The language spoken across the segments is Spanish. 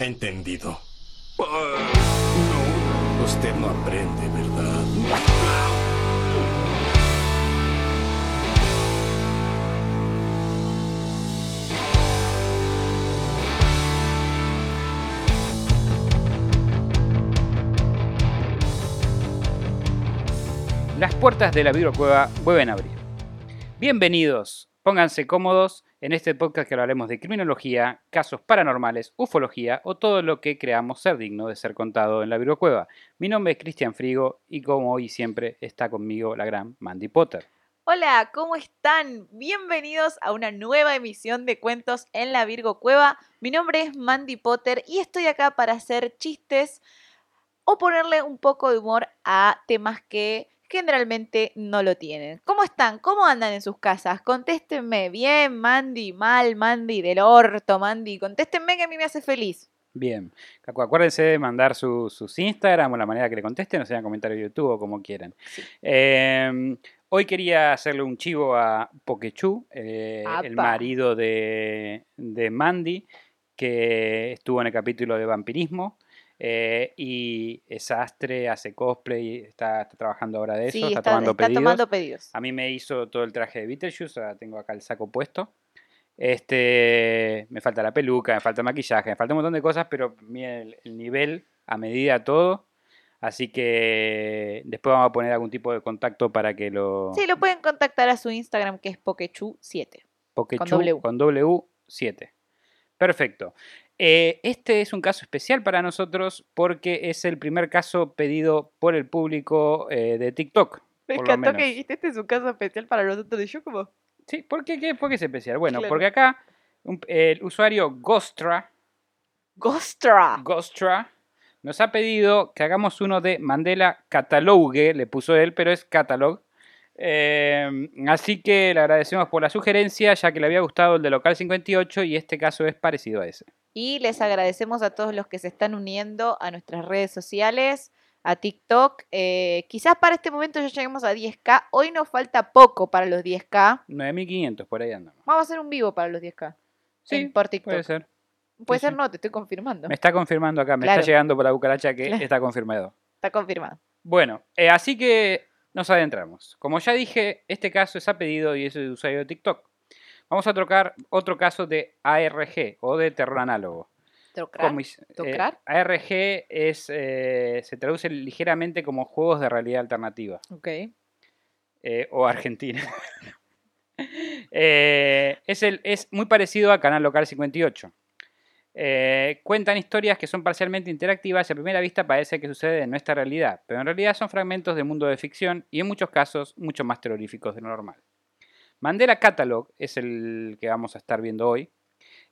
Entendido. no. Usted no aprende, ¿verdad? Las puertas de la vidrocueva vuelven a abrir. Bienvenidos, pónganse cómodos en este podcast que hablaremos de criminología, casos paranormales, ufología o todo lo que creamos ser digno de ser contado en la vidrocueva. Mi nombre es Cristian Frigo y como hoy siempre está conmigo la gran Mandy Potter. Hola, ¿cómo están? Bienvenidos a una nueva emisión de Cuentos en la Virgo Cueva. Mi nombre es Mandy Potter y estoy acá para hacer chistes o ponerle un poco de humor a temas que generalmente no lo tienen. ¿Cómo están? ¿Cómo andan en sus casas? Contéstenme. Bien, Mandy, mal, Mandy, del orto, Mandy. Contéstenme que a mí me hace feliz. Bien, Acu- acuérdense de mandar su- sus Instagram o la manera que le contesten, o sea, en comentarios de YouTube o como quieran. Sí. Eh, hoy quería hacerle un chivo a Pokechu, eh, el marido de, de Mandy, que estuvo en el capítulo de vampirismo. Eh, y es astre, hace cosplay, está, está trabajando ahora de eso, sí, está, está, tomando está pedidos. tomando pedidos. A mí me hizo todo el traje de Beetlejuice, ahora tengo acá el saco puesto. Este, me falta la peluca, me falta el maquillaje, me falta un montón de cosas, pero miren el, el nivel a medida todo. Así que después vamos a poner algún tipo de contacto para que lo Sí, lo pueden contactar a su Instagram que es Pokechu7. Pokechu W. con W7. Perfecto. Eh, este es un caso especial para nosotros porque es el primer caso pedido por el público eh, de TikTok. Me encantó que dijiste este es un caso especial para nosotros. Y yo como... Sí, ¿por qué, qué- por qué es especial? Bueno, Claro. porque acá un- el usuario Ghostra, Ghostra. Ghostra nos ha pedido que hagamos uno de Mandela Catalogue, le puso él, pero es Catalog. Eh, así que le agradecemos por la sugerencia, ya que le había gustado el de Local 58 y este caso es parecido a ese. Y les agradecemos a todos los que se están uniendo a nuestras redes sociales, a TikTok. Eh, quizás para este momento ya lleguemos a 10k. Hoy nos falta poco para los 10k. 9500, por ahí andamos. Vamos a hacer un vivo para los 10k. Sí, en- por TikTok. puede ser. Puede sí, ser sí. no, te estoy confirmando. Me está confirmando acá, me Claro. está llegando por la cucaracha que Claro. está confirmado. Está confirmado. Bueno, eh, así que nos adentramos. Como ya dije, este caso es a pedido y es de usuario de TikTok. Vamos a tocar otro caso de ARG o de terror análogo. ¿Tocrar? Como is- eh, ¿Tocar? ARG es, eh, se traduce ligeramente como juegos de realidad alternativa Ok. eh, o argentina. Eh, es, el, es muy parecido a Canal Local 58. Eh, cuentan historias que son parcialmente interactivas y a primera vista parece que sucede en nuestra realidad, pero en realidad son fragmentos del mundo de ficción y en muchos casos mucho más terroríficos de lo normal. Mandela Catalog es el que vamos a estar viendo hoy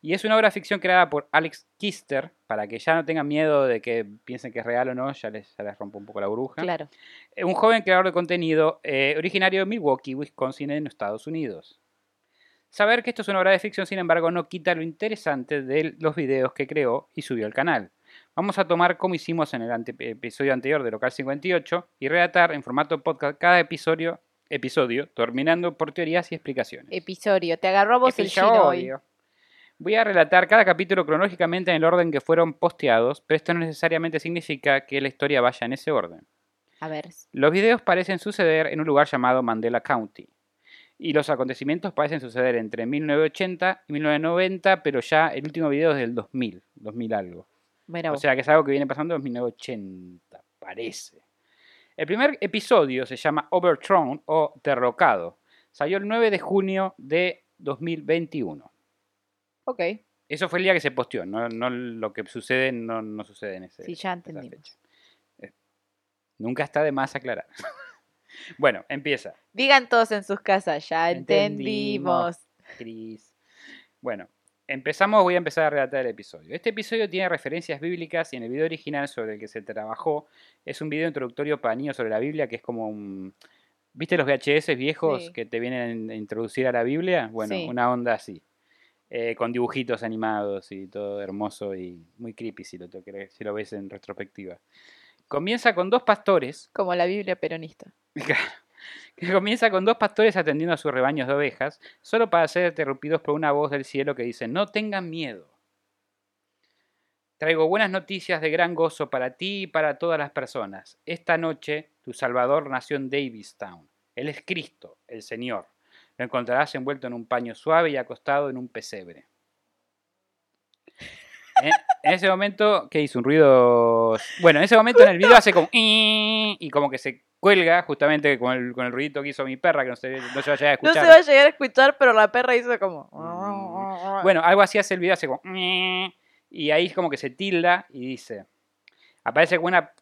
y es una obra de ficción creada por Alex Kister para que ya no tengan miedo de que piensen que es real o no, ya les, ya les rompo un poco la burbuja. Claro. Eh, un joven creador de contenido eh, originario de Milwaukee, Wisconsin, en Estados Unidos. Saber que esto es una obra de ficción, sin embargo, no quita lo interesante de los videos que creó y subió al canal. Vamos a tomar como hicimos en el ante- episodio anterior de Local 58 y relatar en formato podcast cada episodio, episodio terminando por teorías y explicaciones. Episodio. Te agarró a vos el chino hoy. Voy a relatar cada capítulo cronológicamente en el orden que fueron posteados, pero esto no necesariamente significa que la historia vaya en ese orden. A ver. Los videos parecen suceder en un lugar llamado Mandela County. Y los acontecimientos parecen suceder entre 1980 y 1990, pero ya el último video es del 2000, 2000 algo. Mira O sea que es algo que viene pasando en 1980, parece. El primer episodio se llama Overthrown o Derrocado. Salió el 9 de junio de 2021. ok. Eso fue el día que se posteó, no, no lo que sucede no, no sucede en ese Sí, ya entendimos. fecha. Eh, Nunca está de más aclarar. bueno, empieza. Digan todos en sus casas. Ya Entendimos. entendimos. Cris. Bueno, empezamos, voy a empezar a relatar el episodio. Este episodio tiene referencias bíblicas y en el video original sobre el que se trabajó es un video introductorio para niños sobre la Biblia que es como un... ¿Viste los VHS viejos Sí. que te vienen a introducir a la Biblia? Bueno, Sí. una onda así. eh, con dibujitos animados y todo hermoso y muy creepy si lo, si lo ves en retrospectiva. Comienza con dos pastores Como la Biblia peronista. Que comienza con dos pastores atendiendo a sus rebaños de ovejas, solo para ser interrumpidos por una voz del cielo que dice, no tengan miedo. Traigo buenas noticias de gran gozo para ti y para todas las personas. Esta noche tu Salvador nació en Davistown. Él es Cristo, el Señor. Lo encontrarás envuelto en un paño suave y acostado en un pesebre. En, ese momento, ¿qué hizo? Un ruido. Bueno, en ese momento en el video hace como. Y como que se cuelga, justamente con el, con el ruidito que hizo mi perra, que no se, no se va a llegar a No escuchar. se va a llegar a escuchar, pero la perra hizo como. Mm. Bueno, algo así hace el video, hace como. Y ahí es como que se tilda y dice. Aparece como una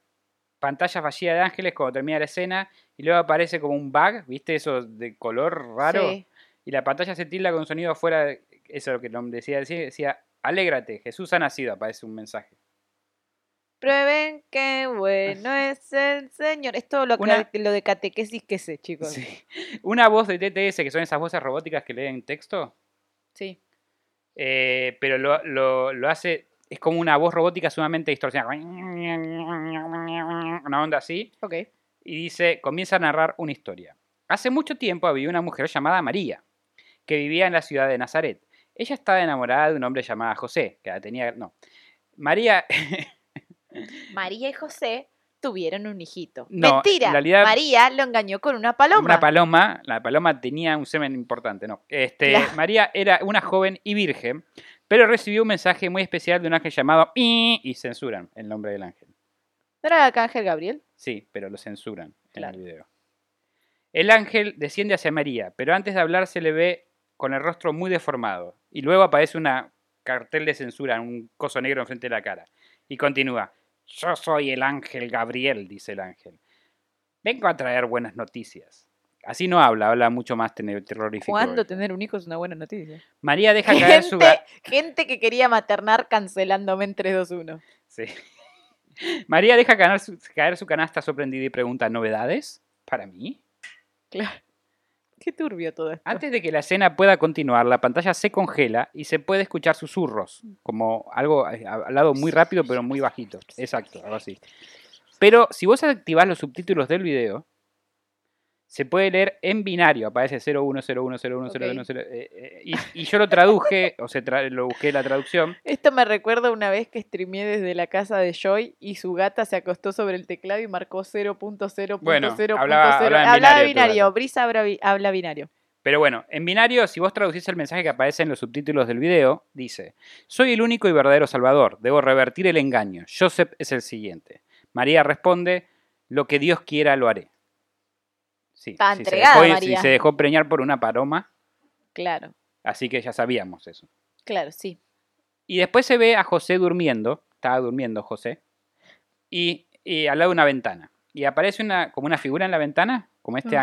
pantalla fallida de ángeles cuando termina la escena. Y luego aparece como un bug, ¿viste? Eso de color raro. Sí. Y la pantalla se tilda con un sonido afuera. de- Eso es lo que no decía. Decía, decía Alégrate, Jesús ha nacido. Aparece un mensaje. Prueben qué bueno es el Señor. Es todo lo, que- Una- lo de catequesis que sé, chicos. Sí. Una voz de TTS, que son esas voces robóticas que leen texto. Sí. eh, pero lo, lo- lo hace. Es como una voz robótica sumamente distorsionada. Una onda así. Ok. y dice, comienza a narrar una historia. Hace mucho tiempo había una mujer llamada María, que vivía en la ciudad de Nazaret. Ella estaba enamorada de un hombre llamado José, que la tenía... No. María... María y José tuvieron un hijito. No, Mentira. en realidad- María lo engañó con una paloma. Una paloma, la paloma tenía un semen importante, ¿no? Este. María era una joven y virgen, pero recibió un mensaje muy especial de un ángel llamado y censuran el nombre del ángel. ¿No era Arcángel Gabriel? Sí, pero lo censuran Claro. en el video. El ángel desciende hacia María, pero antes de hablar se le ve con el rostro muy deformado. Y luego aparece una cartel de censura, un coso negro enfrente de la cara. Y continúa. Yo soy el ángel Gabriel, dice el ángel. Vengo a traer buenas noticias. Así no habla, habla mucho más terrorífico. ¿Cuándo tener un hijo es una buena noticia? María deja caer su... Gente, que quería maternar cancelándome en 3, 2, 1. Sí. María deja caer su, caer su canasta sorprendida y pregunta, ¿novedades? ¿Para mí? Claro. Qué turbio todo esto. Antes de que la escena pueda continuar, la pantalla se congela y se puede escuchar susurros, como algo eh, hablado muy rápido pero muy bajito. Exacto, algo así. Pero si vos activás los subtítulos del video, se puede leer en binario, aparece 01010101, eh, eh, y, y yo lo traduje, o sea, tra- lo busqué la traducción. Esto me recuerda una vez que streameé desde la casa de Joy y su gata se acostó sobre el teclado y marcó 0.0.0.0. Bueno, hablaba- hablaba Hablaba binario. Brisa habla, habla binario. Pero bueno, en binario, si vos traducís el mensaje que aparece en los subtítulos del video, dice, soy el único y verdadero Salvador, debo revertir el engaño. Joseph es el siguiente. María responde, lo que Dios quiera lo haré. Sí, Está sí, entregada, se dejó, María. sí, se dejó preñar por una paloma, Claro, así que ya sabíamos eso. claro, sí. Y después se ve a José durmiendo, estaba durmiendo José, y, y al lado de una ventana. Y aparece una, como una figura en la ventana, como este,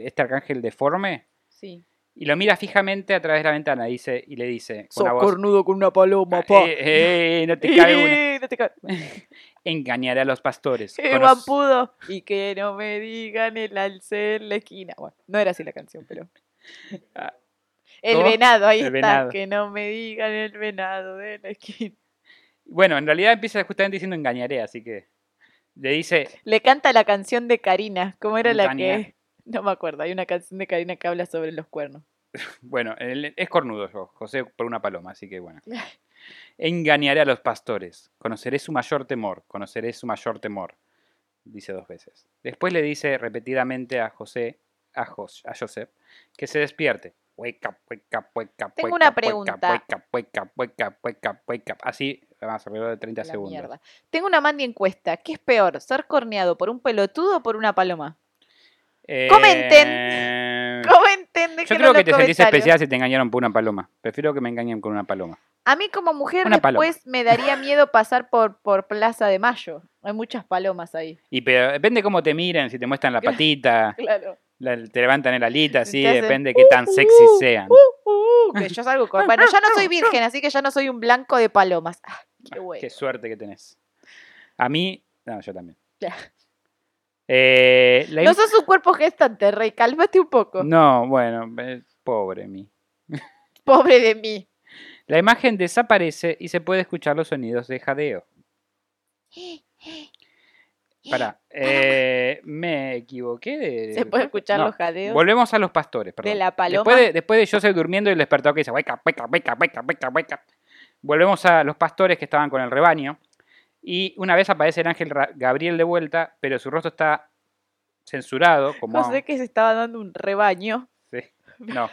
este arcángel deforme, Sí. y lo mira fijamente a través de la ventana dice, y le dice con una voz, cornudo con una paloma, "Ah, eh, eh, no te cabe una. Eh, no te cabe. Engañaré a los pastores. ¡Qué Conoc- guampudo! Y que no me digan el alce en la esquina. Bueno, no era así la canción, pero. Ah, El ¿cómo? venado, ahí El está. venado. Que no me digan el venado de la esquina. Bueno, en realidad empieza justamente diciendo engañaré, así que le dice, Le canta la canción de Karina. ¿Cómo era la que.? No me acuerdo. Hay una canción de Karina que habla sobre los cuernos. bueno, es cornudo yo, José por una paloma, así que bueno. Engañaré a los pastores, conoceré su mayor temor, conoceré su mayor temor, dice dos veces. Después le dice repetidamente a José, a, Jos- a Joseph, que se despierte. Tengo una pregunta. Así, vamos, alrededor de 30 La segundos. mierda. Tengo una mandi encuesta. ¿Qué es peor? ¿Ser corneado por un pelotudo o por una paloma? Eh, Comenten, Yo creo que te sentís especial si te engañaron por una paloma. Prefiero que me engañen con una paloma. A mí como mujer Una paloma. después me daría miedo pasar por, por Plaza de Mayo. Hay muchas palomas ahí. Y pero depende cómo te miren, si te muestran la patita, Claro. la- te levantan el alita, sí, depende qué tan sexy uh, sean. Uh, uh, que yo salgo con... Bueno, ya no soy virgen, así que ya no soy un blanco de palomas. Ah, qué Ah, bueno. Qué suerte que tenés. A mí, no, yo también. Eh, la No sos un cuerpo gestante, Rey. Cálmate un poco. no, bueno, eh, pobre mí. Pobre de mí. La imagen desaparece y se puede escuchar los sonidos de jadeo. Para, me equivoqué de. Se puede escuchar No, los jadeos Volvemos a los pastores, perdón. de la paloma. Después de, después de Joseph durmiendo y el despertador que dice, wake up, wake up, wake up. Volvemos a los pastores que estaban con el rebaño. Y una vez aparece el ángel Gabriel de vuelta, pero su rostro está censurado. Como José que se estaba dando un rebaño. Sí, no.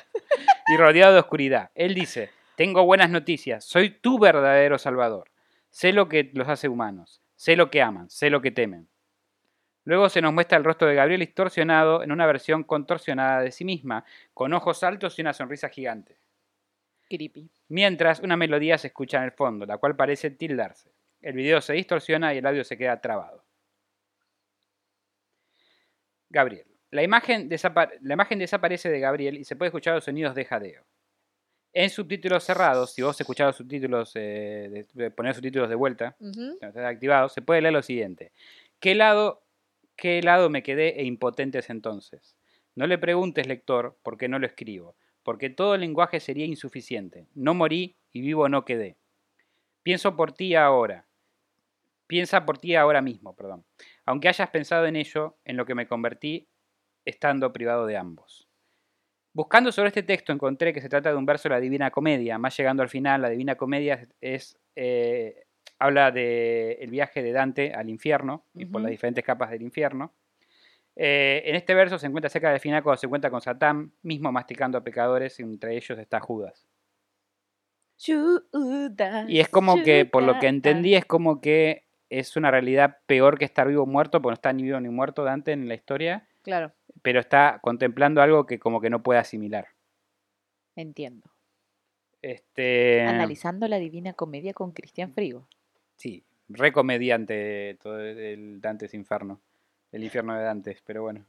Y rodeado de oscuridad. Él dice, tengo buenas noticias, soy tu verdadero salvador. Sé lo que los hace humanos, sé lo que aman, sé lo que temen. Luego se nos muestra el rostro de Gabriel distorsionado en una versión contorsionada de sí misma, con ojos altos y una sonrisa gigante. Creepy. Mientras una melodía se escucha en el fondo, la cual parece tildarse. El video se distorsiona y el audio se queda trabado. Gabriel. La imagen, desapa- la imagen desaparece de Gabriel y se puede escuchar los sonidos de jadeo. En subtítulos cerrados, si vos escuchás los subtítulos, eh, de- poner subtítulos de vuelta, activados, se puede leer lo siguiente. ¿Qué lado, qué lado me quedé e impotentes entonces? No le preguntes, lector, por qué no lo escribo, porque todo el lenguaje sería insuficiente. No morí y vivo no quedé. Pienso por ti ahora. Piensa por ti ahora mismo, perdón. Aunque hayas pensado en ello, en lo que me convertí, estando privado de ambos. Buscando sobre este texto encontré que se trata de un verso de la Divina Comedia. Más llegando al final, la Divina Comedia es, eh, habla del viaje de Dante al infierno y por las diferentes capas del infierno. Eh, en este verso se encuentra cerca del final cuando se encuentra con Satán, mismo masticando a pecadores, y entre ellos está Judas. Y es como que, por lo que entendí, es como que es una realidad peor que estar vivo o muerto, porque no está ni vivo ni muerto Dante en la historia, Claro, pero está contemplando algo que como que no puede asimilar. entiendo. Este, Analizando la Divina Comedia con Cristian Frigo. Sí, recomediante todo el Dantes Inferno, el infierno de Dantes, pero bueno.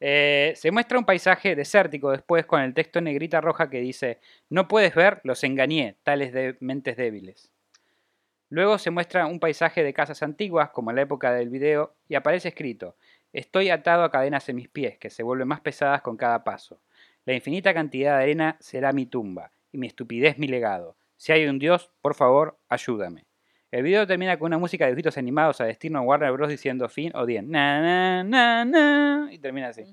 Eh, se muestra un paisaje desértico después con el texto en negrita roja que dice, no puedes ver, los engañé, tales de mentes débiles. Luego se muestra un paisaje de casas antiguas, como en la época del video, y aparece escrito, estoy atado a cadenas en mis pies, que se vuelven más pesadas con cada paso. La infinita cantidad de arena será mi tumba, y mi estupidez mi legado. Si hay un Dios, por favor, ayúdame. El video termina con una música de dibujitos animados a destino Warner Bros. diciendo fin o dien. Na, na, na, na, y termina así.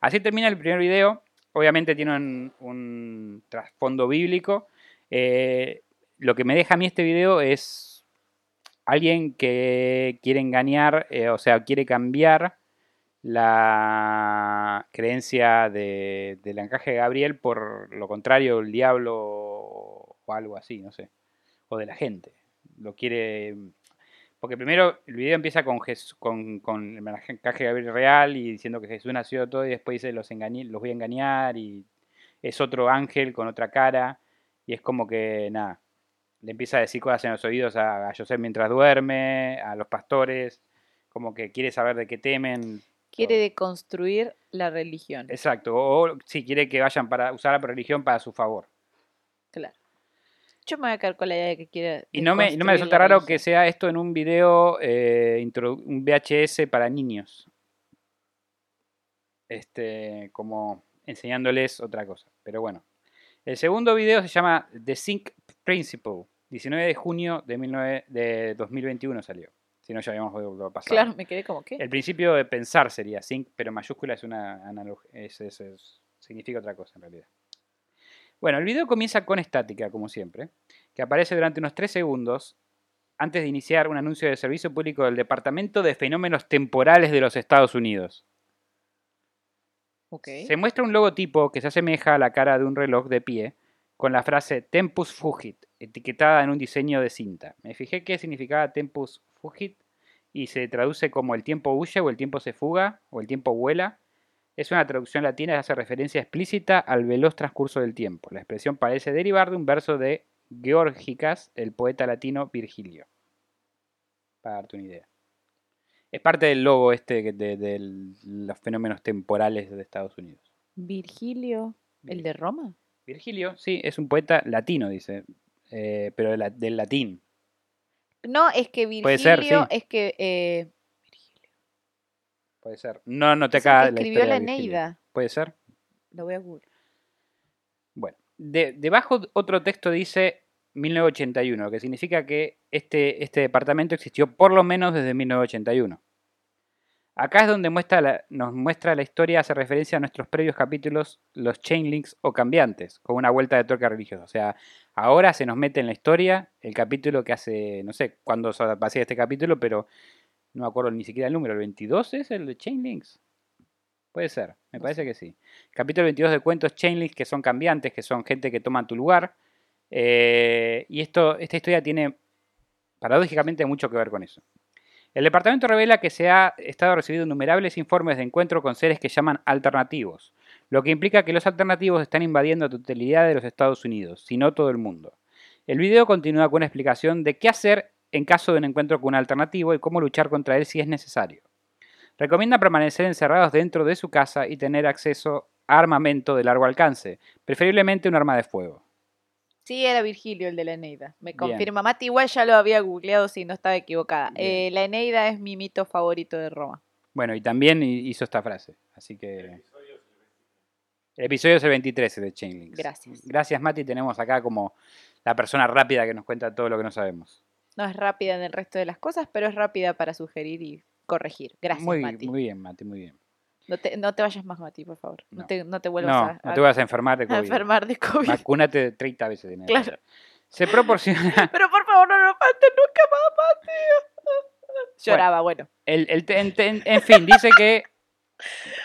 Así termina el primer video. Obviamente tiene un, un trasfondo bíblico. Eh, lo que me deja a mí este video es alguien que quiere engañar, eh, o sea, quiere cambiar la creencia de- del encaje de Gabriel por lo contrario, el diablo o algo así, no sé. O de la gente. Lo quiere. Porque primero el video empieza con, Jes- con, con el encaje de Gabriel real y diciendo que Jesús nació todo y después dice los, engañé, los voy a engañar y es otro ángel con otra cara y es como que nada, le empieza a decir cosas en los oídos a, a José mientras duerme, a los pastores, como que quiere saber de qué temen. Quiere deconstruir la religión. Exacto, o si quiere que vayan para usar la religión para su favor. Claro. Yo me voy a quedar con la idea de que quiere. Y no me, no me resulta raro que sea esto en un video, eh, un VHS para niños. Este, como enseñándoles otra cosa. Pero bueno. El segundo video se llama The Sync Principle. 19 de junio de, 19 de 2021 salió. Si no, ya habíamos lo pasado. Claro, me quedé como que. El principio de pensar sería sync, pero mayúscula es una analogía. Es, es- es- significa otra cosa en realidad. Bueno, el video comienza con estática, como siempre, que aparece durante unos 3 segundos antes de iniciar un anuncio de servicio público del Departamento de Fenómenos Temporales de los Estados Unidos. Ok. Se muestra un logotipo que se asemeja a la cara de un reloj de pie con la frase Tempus Fugit, etiquetada en un diseño de cinta. Me fijé qué significaba Tempus Fugit y se traduce como el tiempo huye o el tiempo se fuga o el tiempo vuela. Es una traducción latina que hace referencia explícita al veloz transcurso del tiempo. La expresión parece derivar de un verso de Georgicas, el poeta latino Virgilio. Para darte una idea. Es parte del logo este de, de los fenómenos temporales de Estados Unidos. Virgilio, el de Roma. Virgilio, sí, es un poeta latino, dice, eh, pero de la- del latín. No, es que Virgilio Puede ser, sí. es que. Eh, Puede ser. No, no te acaba la escribió la. Eneida. Puede ser. Lo voy a googlear. Bueno, de- debajo otro texto dice 1981, que significa que este, este departamento existió por lo menos desde 1981. Acá es donde muestra la- nos muestra la historia, hace referencia a nuestros previos capítulos, los chainlinks o cambiantes, con una vuelta de tuerca religiosa. O sea, ahora se nos mete en la historia el capítulo que hace, no sé cuándo pasé este capítulo, pero no me acuerdo ni siquiera el número. ¿El 22 es el de chainlinks? Puede ser, me parece que sí. Capítulo 22 de cuentos chainlinks que son cambiantes, que son gente que toma tu lugar. Eh, y esto, esta historia tiene paradójicamente mucho que ver con eso. El departamento revela que se ha estado recibiendo innumerables informes de encuentro con seres que llaman alternativos, lo que implica que los alternativos están invadiendo la totalidad de los Estados Unidos, si no todo el mundo. El video continúa con una explicación de qué hacer en caso de un encuentro con un alternativo y cómo luchar contra él si es necesario. Recomienda permanecer encerrados dentro de su casa y tener acceso a armamento de largo alcance, preferiblemente un arma de fuego. Sí, era Virgilio el de la Eneida. Me Bien. confirma. Mati igual ya lo había googleado si no estaba equivocada. Eh, la Eneida es mi mito favorito de Roma. Bueno, y también hi- hizo esta frase, así que... El episodio es el 23 de Chainlinks. Gracias. Gracias, Mati. Tenemos acá como la persona rápida que nos cuenta todo lo que no sabemos. No es rápida en el resto de las cosas, pero es rápida para sugerir y corregir. Gracias, muy, Mati. muy bien, Mati, muy bien. No, te, no te vayas más, Mati, por favor. No, No. te, no te vuelvas No, a, no te vas a enfermar de a COVID. enfermar de COVID. Vacúnate 30 veces. que Claro. Se proporciona... Pero por favor, no nos maten nunca más, Mati. Lloraba, bueno. El, el en, en- en fin, dice que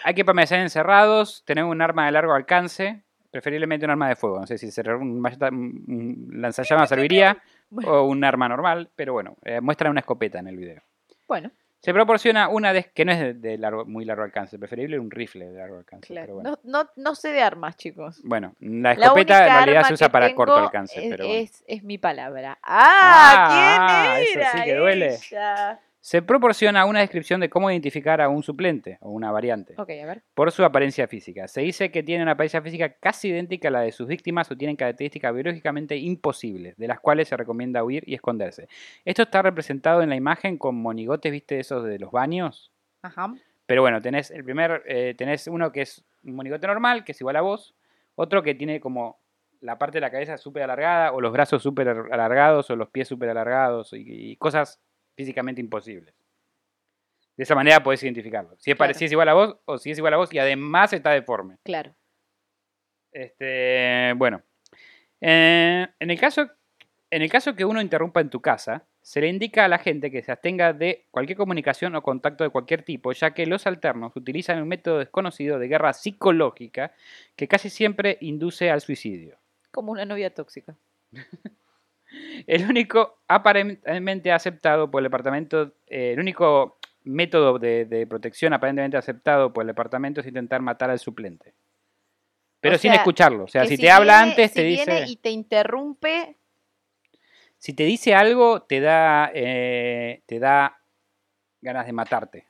hay que permanecer encerrados, tener un arma de largo alcance, preferiblemente un arma de fuego. No sé si un, un lanzallamas serviría Bueno. o un arma normal, pero bueno, eh, muestran una escopeta en el video. Bueno, Se proporciona una de, que no es de, de largo, muy largo alcance, preferible un rifle de largo alcance. claro. Pero bueno. no, no, no sé de armas, chicos. Bueno, la La escopeta única en realidad se usa para corto alcance. Es, pero bueno. es, es mi palabra. ¡Ah! Ah, ¿Quién eso sí que duele. ella? Se proporciona una descripción de cómo identificar a un suplente o una variante. Ok, a ver. por su apariencia física. Se dice que tienen una apariencia física casi idéntica a la de sus víctimas o tienen características biológicamente imposibles, de las cuales se recomienda huir y esconderse. Esto está representado en la imagen con monigotes, ¿viste? Esos de los baños. Ajá. Pero bueno, tenés el primer, eh, tenés uno que es un monigote normal, que es igual a vos, otro que tiene como la parte de la cabeza súper alargada, o los brazos súper alargados, o los pies súper alargados, y, y cosas físicamente imposibles. De esa manera podés identificarlo. Si es, Claro. si es igual a vos, o si es igual a vos, y además está deforme. Claro. Este, bueno. Eh, en, el caso, en el caso que uno interrumpa en tu casa, se le indica a la gente que se abstenga de cualquier comunicación o contacto de cualquier tipo, ya que los alternos utilizan un método desconocido de guerra psicológica que casi siempre induce al suicidio. Como una novia tóxica. El único aparentemente aceptado por el departamento, eh, el único método de, de protección aparentemente aceptado por el departamento es intentar matar al suplente. Pero O sin sea, escucharlo. O sea, si, te habla antes, si te viene dice. y te interrumpe, Si te dice algo, te da, eh, te da ganas de matarte.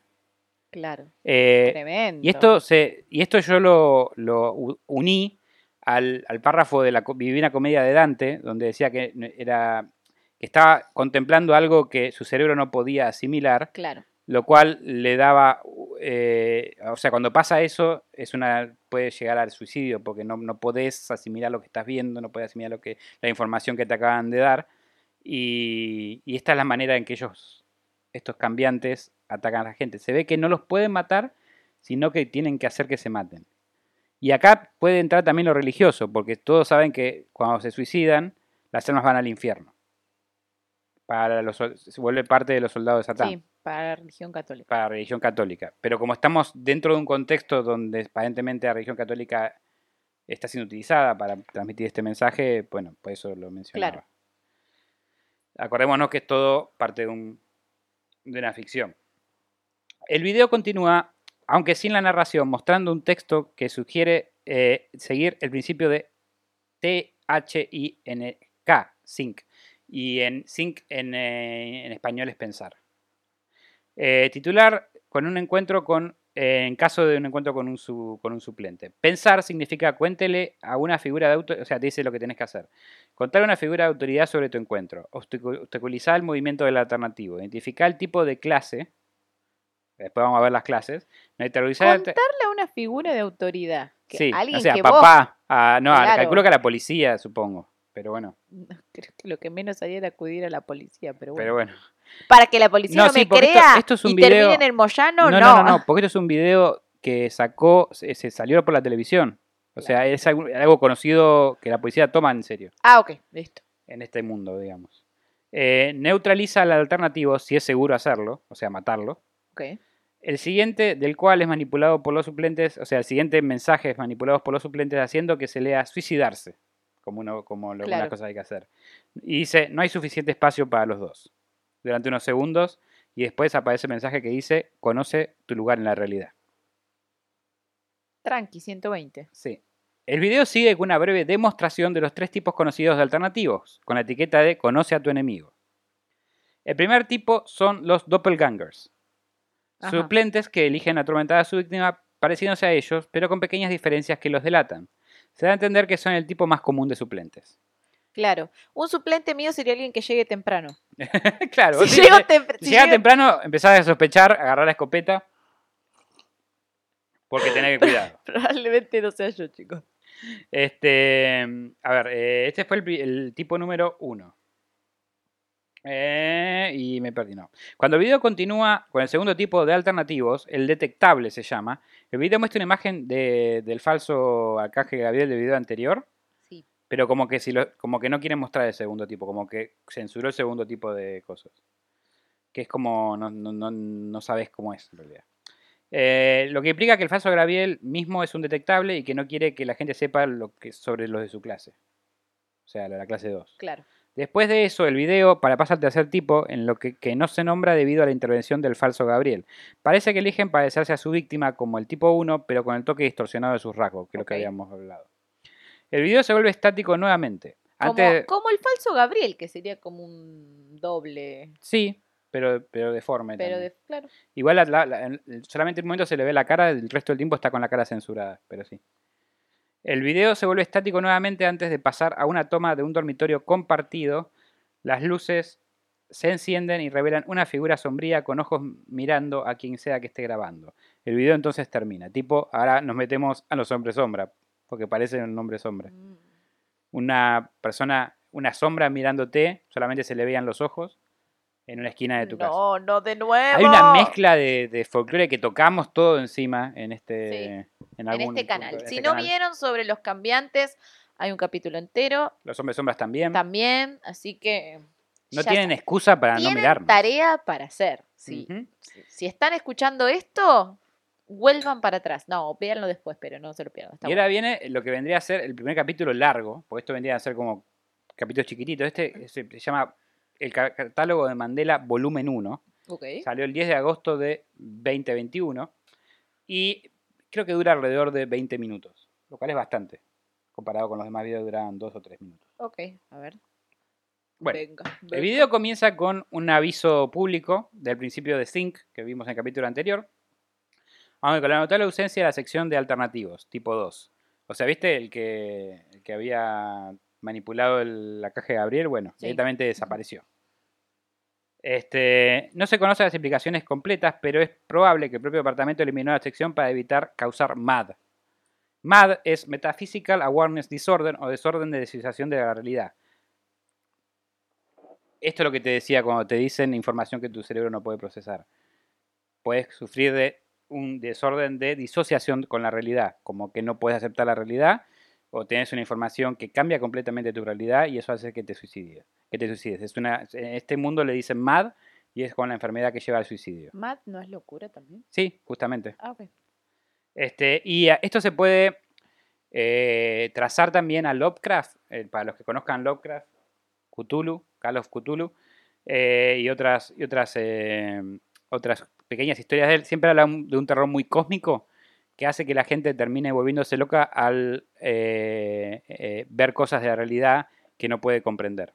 claro. Eh, Tremendo. y, esto se, y esto yo lo, lo uní al, al párrafo de la Divina Comedia de Dante, donde decía que era que estaba contemplando algo que su cerebro no podía asimilar, Claro. lo cual le daba, eh, o sea, cuando pasa eso, es una puede llegar al suicidio, porque no, no podés asimilar lo que estás viendo, no podés asimilar lo que, la información que te acaban de dar, y, y esta es la manera en que ellos, estos cambiantes, atacan a la gente. Se ve que no los pueden matar, sino que tienen que hacer que se maten. Y acá puede entrar también lo religioso, porque todos saben que cuando se suicidan, las almas van al infierno. Para los, se vuelve parte de los soldados de Satán Sí, para la religión católica. para la religión católica. Pero como estamos dentro de un contexto donde aparentemente la religión católica está siendo utilizada para transmitir este mensaje, bueno, por eso lo mencionaba. Claro. Acordémonos que es todo parte de, un, de una ficción. El video continúa, aunque sin la narración, mostrando un texto que sugiere eh, seguir el principio de T-H-I-N-K, sync. Y en sync en, eh, español es pensar. Eh, titular con un encuentro con, en caso de un encuentro con un, con un suplente. Pensar significa cuéntele a una figura de autoridad, o sea, te dice lo que tenés que hacer. Contar a una figura de autoridad sobre tu encuentro. Obstacu- Obstaculizar el movimiento del alternativo. Identificar el tipo de clase. Después vamos a ver las clases. Neutralizar. Contarle a una figura de autoridad. Que Sí, alguien o sea, que vos- papá. a- no, Claro. calculo que a la policía, supongo. Pero bueno, Creo que lo que menos haría era acudir a la policía, pero bueno. pero bueno. Para que la policía No, no, sí, me esto- crea esto es un y video- termine en el Moyano, No, no. no, no, no, porque esto es un video que sacó, se, se salió por la televisión. O sea, es algo, algo conocido que la policía toma en serio Ah, ok, listo. en este mundo, digamos. Eh, neutraliza al alternativo si es seguro hacerlo, o sea, matarlo. Ok. El siguiente, del cual es manipulado por los suplentes, o sea, el siguiente mensaje es manipulado por los suplentes haciendo que se lea suicidarse, como, uno, como lo- Claro. una cosa que hay que hacer. Y dice, no hay suficiente espacio para los dos. Durante unos segundos, y después aparece el mensaje que dice, conoce tu lugar en la realidad. Tranqui, 120. Sí. El video sigue con una breve demostración de los tres tipos conocidos de alternativos, con la etiqueta de conoce a tu enemigo. El primer tipo son los doppelgangers, Ajá. suplentes que eligen atormentar a su víctima pareciéndose a ellos, pero con pequeñas diferencias que los delatan. Se da a entender que son el tipo más común de suplentes. Claro. Un suplente mío sería alguien que llegue temprano. claro, Si llego tem- llega llego- temprano, empezás a sospechar, agarrar la escopeta, porque tenés que cuidado. Probablemente no sea yo, chicos. Este, a ver, eh, este fue el tipo número uno. Eh, y me perdí, no. Cuando el video continúa con el segundo tipo de alternativos, el detectable se llama, el video muestra una imagen de- del falso arcángel Gabriel del video anterior, Sí. pero como que, si lo- como que no quieren mostrar el segundo tipo, como que censuró el segundo tipo de cosas. Que es como, no, no, no, no sabes cómo es en realidad. Eh, lo que implica que el falso Gabriel mismo es un detectable y que no quiere que la gente sepa lo que, sobre los de su clase. O sea, la, la clase 2. Claro. Después de eso, el video para pasar al tercer tipo, en lo que, que no se nombra debido a la intervención del falso Gabriel. Parece que eligen parecerse a su víctima como el tipo 1, pero con el toque distorsionado de sus rasgos, que es lo que habíamos hablado. El video se vuelve estático nuevamente. Como, Antes, como el falso Gabriel, que sería como un doble. sí, pero, pero deforme. Pero de, claro. Igual la- la- la- en- solamente en un momento se le ve la cara, el resto del tiempo está con la cara censurada, pero sí. El video se vuelve estático nuevamente antes de pasar a una toma de un dormitorio compartido. Las luces se encienden y revelan una figura sombría con ojos mirando a quien sea que esté grabando. El video entonces termina. Tipo, ahora nos metemos a los hombres sombra, porque parecen un hombre sombra. Mm. Una persona, una sombra mirándote, solamente se le veían los ojos en una esquina de tu casa. No, no, de nuevo. Hay una mezcla de, de folclore que tocamos todo encima en este, Sí, en En algún este canal. en si este no vieron sobre los cambiantes, hay un capítulo entero Los hombres sombras también. también, así que. no tienen excusa para no mirarnos. tarea para hacer. Sí. Si- Si están escuchando esto, vuelvan para atrás. No, véanlo después, pero no se lo pierdan. Y ahora viene lo que vendría a ser el primer capítulo largo, porque esto vendría a ser como capítulos chiquititos. Este se llama el ca- catálogo de Mandela volumen 1. bueno. Ok. Salió el 10 de agosto de 2021 y creo que dura alrededor de 20 minutos, lo cual es bastante. Comparado con los demás videos duraban 2 o 3 minutos. Ok, a ver. Bueno, venga, El video comienza con un aviso público del principio de Sync que vimos en el capítulo anterior. Aunque con la notable ausencia de la sección de alternativos, tipo 2. O sea, ¿viste el que, el que había manipulado el- la caja de Gabriel? Bueno, Sí. directamente desapareció. Este, no se conocen las implicaciones completas, pero es probable que el propio departamento eliminó la sección para evitar causar MAD. MAD es Metaphysical Awareness Disorder o desorden de desviación de la realidad. Esto es lo que te decía cuando te dicen información que tu cerebro no puede procesar. Puedes sufrir de un desorden de disociación con la realidad, como que no puedes aceptar la realidad o tienes una información que cambia completamente tu realidad y eso hace que te suicides. Que te suicides. Es una, en este mundo le dicen MAD y es con la enfermedad que lleva al suicidio. Matt no es locura también. Sí, justamente. Ah, ok. Este, y esto se puede eh, trazar también a Lovecraft, eh, para los que conozcan Lovecraft, Cthulhu, Call of Cthulhu, eh, y otras, y otras, otras pequeñas historias de él. Siempre habla de un terror muy cósmico que hace que la gente termine volviéndose loca al eh, eh, ver cosas de la realidad que no puede comprender.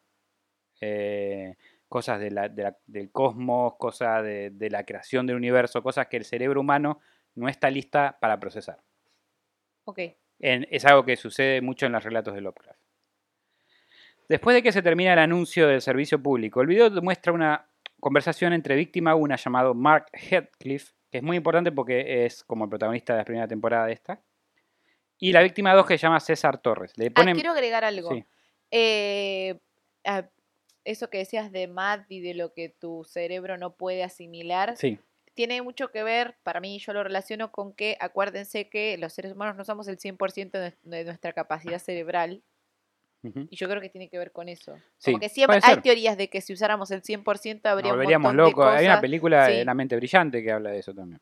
Eh, cosas de la- de la- del cosmos, cosas de, de la creación del universo, cosas que el cerebro humano no está lista para procesar. Ok. En- es algo que sucede mucho en los relatos de Lovecraft. Después de que se termina el anuncio del servicio público, el video muestra una conversación entre víctima 1 llamado Mark Heathcliff, que es muy importante porque es como el protagonista de la primera temporada de esta, y la víctima 2 que se llama César Torres. Le Ah, ponen, quiero agregar algo. Sí. Eh, ah, eso que decías de Matt y de lo que tu cerebro no puede asimilar, Sí, tiene mucho que ver, para mí yo lo relaciono con que acuérdense que los seres humanos no somos el 100% de, de nuestra capacidad cerebral y yo creo que tiene que ver con eso. Sí, Como que siempre hay teorías de que si usáramos el 100% habría Nos un volveríamos montón de locos. Hay una película sí. de La mente brillante que habla de eso también.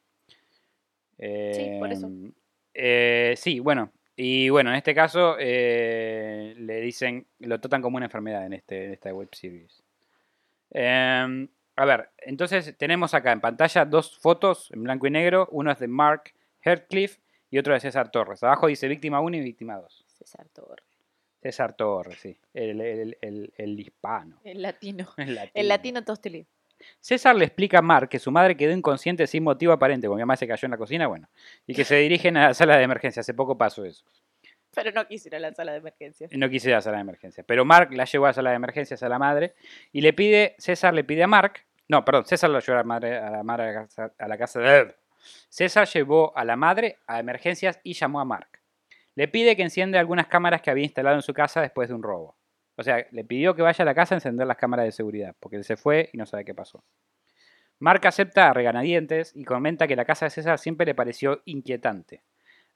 Sí, por eso. Em, eh, sí, bueno. Y bueno, en este caso eh, le dicen, lo tratan como una enfermedad en, este, en esta web series. Em, a ver, entonces tenemos acá en pantalla dos fotos en blanco y negro. Uno es de Mark Hertcliffe y otro de César Torres. Abajo dice víctima 1 y víctima 2. César Torre, César Torres, sí. El, el- el- el hispano. el latino. El latino. El latino. César le explica a Mark que su madre quedó inconsciente sin motivo aparente, como mi mamá se cayó en la cocina, bueno, y que se dirigen a la sala de emergencia. Hace poco pasó eso. Pero no quise ir a la sala de emergencia. No quise ir a la sala de emergencia. Pero Mark la llevó a la sala de emergencias a la madre y le pide, César le pide a Mark, no, perdón, César lo llevó a la madre a la, madre a la casa, a la casa de... César llevó a la madre a emergencias y llamó a Mark. Le pide que encienda algunas cámaras que había instalado en su casa después de un robo. O sea, le pidió que vaya a la casa a encender las cámaras de seguridad, porque él se fue y no sabe qué pasó. Mark acepta a regañadientes y comenta que la casa de César siempre le pareció inquietante.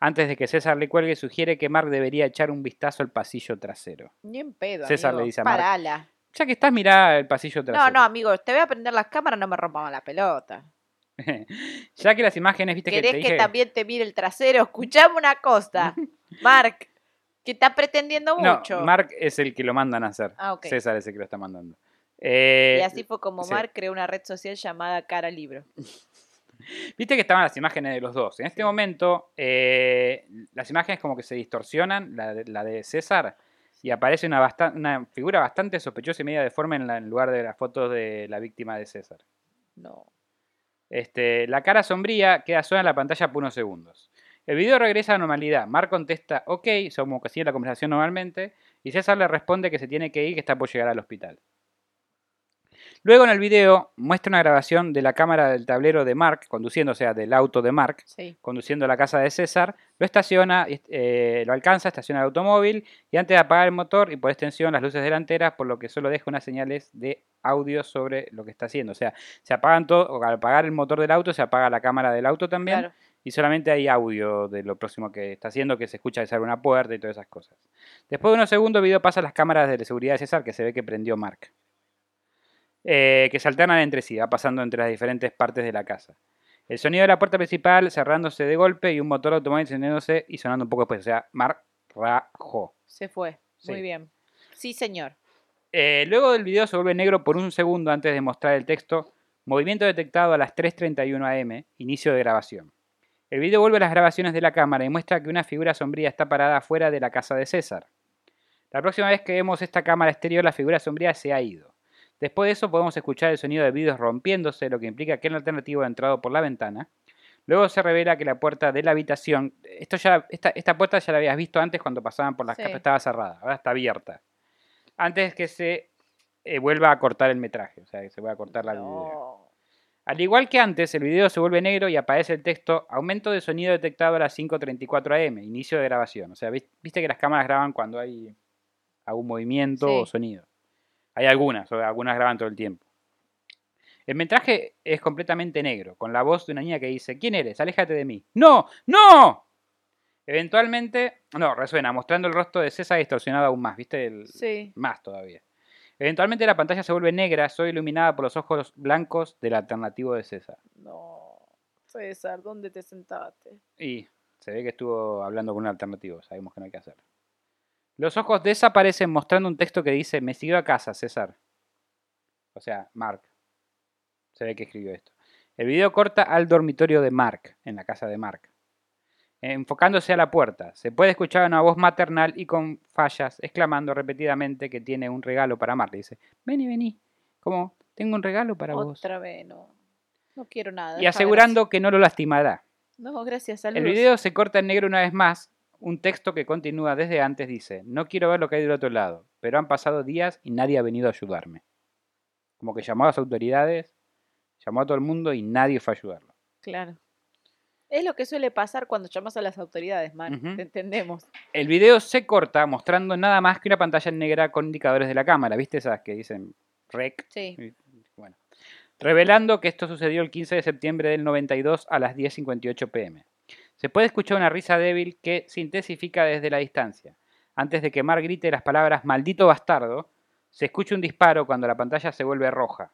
Antes de que César le cuelgue, sugiere que Mark debería echar un vistazo al pasillo trasero. Ni en pedo. César amigo. le dice a Mark. Parala. Ya que estás, mirá el pasillo No, trasero. no, amigo, te voy a prender las cámaras, no me rompamos la pelota. ya que las imágenes, viste que ¿Querés te que, dije... también te mire el trasero? Escuchame una cosa. Mark, que está pretendiendo No, mucho. Mark es el que lo mandan a hacer. Ah, ok. César es el que lo está mandando. Eh, y así fue como sí. Mark creó una red social llamada Cara Libro. Viste que estaban las imágenes de los dos. En este momento, eh, las imágenes como que se distorsionan, la de, la de César, y aparece una figura bastante sospechosa y media deforme en, la- en lugar de las fotos de la víctima de César. No. Este, la cara sombría queda sola en la pantalla por unos segundos. El video regresa a normalidad. Mark contesta, ok, como que sigue la conversación normalmente, y César le responde que se tiene que ir, que está por llegar al hospital. Luego en el video muestra una grabación de la cámara del tablero de Mark, conduciendo, o sea, del auto de Mark, Sí. conduciendo a la casa de César, lo estaciona, eh, lo alcanza, estaciona el automóvil y antes de apagar el motor y por extensión las luces delanteras, por lo que solo deja unas señales de audio sobre lo que está haciendo. O sea, se apagan todo, al apagar el motor del auto se apaga la cámara del auto también Claro. y solamente hay audio de lo próximo que está haciendo, que se escucha que una puerta y todas esas cosas. Después de unos segundos el video pasa a las cámaras de seguridad de César que se ve que prendió Mark. Eh, que se alternan entre sí, va pasando entre las diferentes partes de la casa. El sonido de la puerta principal cerrándose de golpe y un motor automóvil encendiéndose y sonando un poco después. O sea, Mark rajó. Se fue. Sí. Muy bien. Sí, señor. Eh, luego del video se vuelve negro por un segundo antes de mostrar el texto. Movimiento detectado a las 3.31 am, inicio de grabación. El video vuelve a las grabaciones de la cámara y muestra que una figura sombría está parada afuera de la casa de César. La próxima vez que vemos esta cámara exterior, la figura sombría se ha ido. Después de eso podemos escuchar el sonido de vidrios rompiéndose, lo que implica que el alternativo ha entrado por la ventana. Luego se revela que la puerta de la habitación, esto ya, esta, esta puerta ya la habías visto antes cuando pasaban por las Sí. capas, estaba cerrada, ahora está abierta. Antes que se eh, vuelva a cortar el metraje, o sea, que se vuelva a cortar la video. No. Al igual que antes, el video se vuelve negro y aparece el texto aumento de sonido detectado a las 5.34 am, inicio de grabación. O sea, vis- viste que las cámaras graban cuando hay algún movimiento Sí. o sonido. Hay algunas, o algunas graban todo el tiempo. El metraje es completamente negro, con la voz de una niña que dice, ¿quién eres? Aléjate de mí. ¡No! ¡No! Eventualmente, no, resuena, mostrando el rostro de César distorsionado aún más, ¿viste? El- Sí. más todavía. Eventualmente la pantalla se vuelve negra, soy iluminada por los ojos blancos del alternativo de César. No. César, ¿dónde te sentaste? Y se ve que estuvo hablando con un alternativo, sabemos que no hay que hacer. Los ojos desaparecen mostrando un texto que dice, me siguió a casa, César. O sea, Mark. Se ve que escribió esto. El video corta al dormitorio de Mark, en la casa de Mark. Enfocándose a la puerta, se puede escuchar una voz maternal y con fallas, exclamando repetidamente que tiene un regalo para Mark. Le dice, vení, vení. Como, tengo un regalo para vos. Otra vez, no. No quiero nada. Y asegurando que no lo lastimará. No, gracias, El saludos. video se corta en negro una vez más. Un texto que continúa desde antes dice, no quiero ver lo que hay del otro lado, pero han pasado días y nadie ha venido a ayudarme. Como que llamó a las autoridades, llamó a todo el mundo y nadie fue a ayudarlo. Claro. Es lo que suele pasar cuando llamas a las autoridades, man. Te entendemos. El video se corta mostrando nada más que una pantalla negra con indicadores de la cámara. ¿Viste esas que dicen rec? Sí. Bueno. Revelando que esto sucedió el 15 de septiembre del 92 a las 10.58 pm. Se puede escuchar una risa débil que se intensifica desde la distancia. Antes de que Mark grite las palabras maldito bastardo, se escucha un disparo cuando la pantalla se vuelve roja.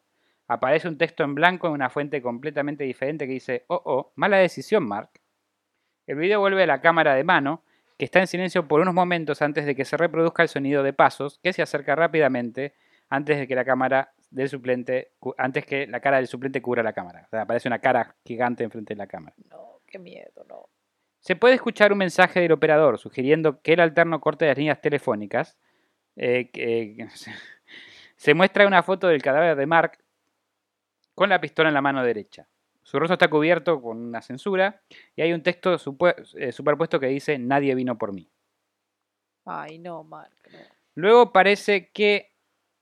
Aparece un texto en blanco en una fuente completamente diferente que dice, oh, oh, mala decisión, Mark. El video vuelve a la cámara de mano, que está en silencio por unos momentos antes de que se reproduzca el sonido de pasos, que se acerca rápidamente antes de que la cámara del suplente, antes que la cara del suplente cubra la cámara. O sea, aparece una cara gigante enfrente de la cámara. No, qué miedo, no. Se puede escuchar un mensaje del operador sugiriendo que el alterno corte las líneas telefónicas. eh, que- se muestra una foto del cadáver de Mark con la pistola en la mano derecha. Su rostro está cubierto con una censura y hay un texto eh, superpuesto que dice Nadie vino por mí. Ay, no, Mark. Luego parece que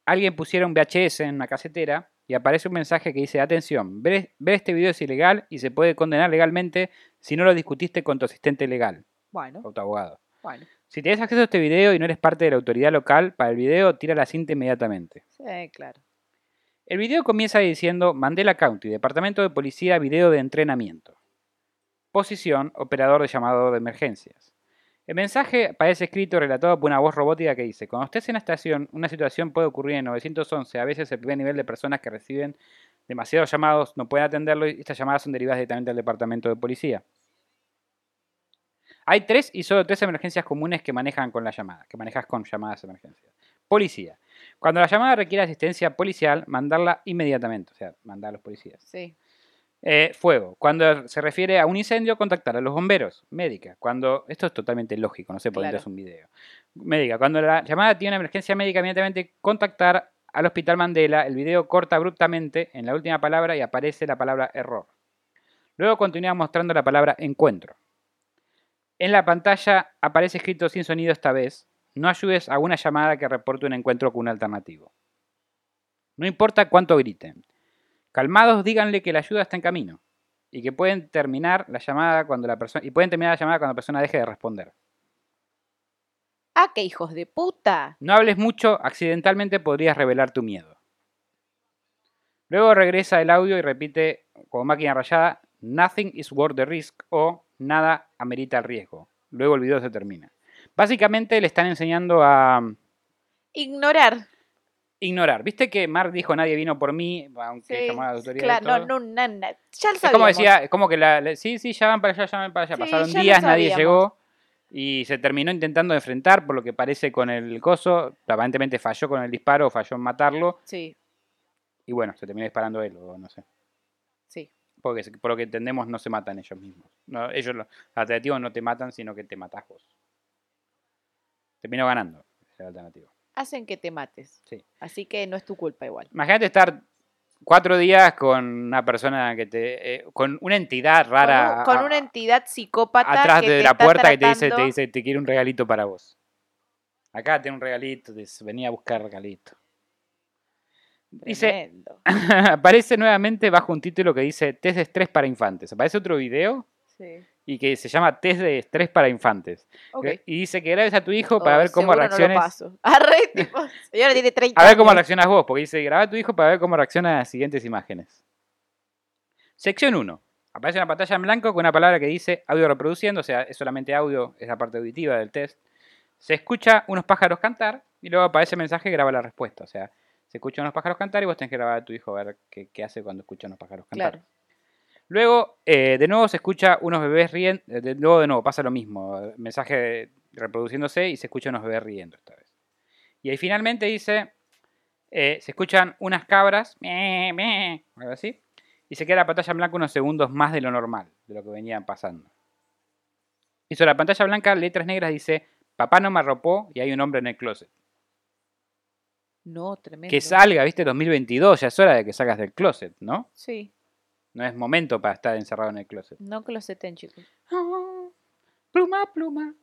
alguien pusiera un VHS en una casetera y aparece un mensaje que dice, atención, ver, ver este video es ilegal y se puede condenar legalmente si no lo discutiste con tu asistente legal Bueno, o tu abogado. bueno. Si tienes acceso a este video y no eres parte de la autoridad local, para el video tira la cinta inmediatamente. Sí, claro. El video comienza diciendo Mandela County, Departamento de Policía, video de entrenamiento. Posición, operador de llamado de emergencias. El mensaje parece escrito relatado por una voz robótica que dice, cuando estés en la estación, una situación puede ocurrir en 911, a veces el primer nivel de personas que reciben demasiados llamados no pueden atenderlo y estas llamadas son derivadas directamente al departamento de policía. Hay tres y solo tres emergencias comunes que manejan con la llamada, que manejas con llamadas de emergencia. Policía. Cuando la llamada requiere asistencia policial, mandarla inmediatamente, o sea, mandar a los policías. Sí. Eh, fuego. Cuando se refiere a un incendio, contactar a los bomberos. Médica. Cuando. Esto es totalmente lógico, no sé por qué es un video. Médica. Cuando la llamada tiene una emergencia médica, inmediatamente contactar al Hospital Mandela. El video corta abruptamente en la última palabra y aparece la palabra error. Luego continúa mostrando la palabra encuentro. En la pantalla aparece escrito sin sonido esta vez. No ayudes a una llamada que reporte un encuentro con un alternativo. No importa cuánto griten. Calmados, díganle que la ayuda está en camino y que pueden terminar la llamada cuando la persona y pueden terminar la llamada cuando la persona deje de responder. Ah, qué hijos de puta. No hables mucho, accidentalmente podrías revelar tu miedo. Luego regresa el audio y repite como máquina rayada, nothing is worth the risk o nada amerita el riesgo. Luego el video se termina. Básicamente le están enseñando a mm, Ignorar. Ignorar. ¿Viste que Mark dijo nadie vino por mí, aunque Sí, llamó a la autoridad? Claro, todo? no, no, na- na- ya lo Es como sabíamos. decía, es como que la, la- sí, sí, ya van para allá, ya van para allá. Sí, Pasaron días, nadie sabíamos. llegó y se terminó intentando enfrentar por lo que parece con el coso. Aparentemente falló con el disparo, falló en matarlo Sí, y bueno, se terminó disparando él o no sé. sí. Porque por lo que entendemos no se matan ellos mismos. No, ellos, los alternativos no te matan, sino que te matas vos. Terminó ganando el alternativo. Hacen que te mates. Sí. Así que no es tu culpa igual. Imagínate estar cuatro días con una persona que te... eh, con una entidad rara. Con, un- con a- una entidad psicópata atrás que de te la está puerta que te dice, te dice, te quiero un regalito para vos. Acá tiene un regalito, dice, venía a buscar regalito. Dice, aparece nuevamente bajo un título que dice test de estrés para infantes. Aparece otro video Sí. Y que se llama test de estrés para infantes. Y dice que grabes a tu hijo para Oh, ver cómo seguro no lo reacciones. paso. Arre, tipo, señora tiene 30 a ver cómo reaccionas vos, porque dice graba a tu hijo para ver cómo reacciona a las siguientes imágenes. Sección 1. Aparece una pantalla en blanco con una palabra que dice audio reproduciendo, o sea, es solamente audio, es la parte auditiva del test. Se escucha unos pájaros cantar y luego aparece el mensaje graba la respuesta. O sea, se escuchan unos pájaros cantar y vos tenés que grabar a tu hijo a ver qué, qué hace cuando escucha unos pájaros cantar. Claro. Luego, eh, de nuevo se escucha unos bebés riendo. De nuevo, de nuevo, pasa lo mismo. eh, Mensaje reproduciéndose y se escuchan unos bebés riendo esta vez. Y ahí finalmente dice, eh, se escuchan unas cabras, meh, meh, algo así, y se queda la pantalla en blanco unos segundos más de lo normal, de lo que venían pasando. Y sobre la pantalla blanca, letras negras dice, papá no me arropó y hay un hombre en el closet. No, tremendo. Que salga, viste, 2022, ya es hora de que salgas del closet, ¿no? Sí, No es momento para estar encerrado en el closet. no closeten, chicos. Ah, Pluma, pluma.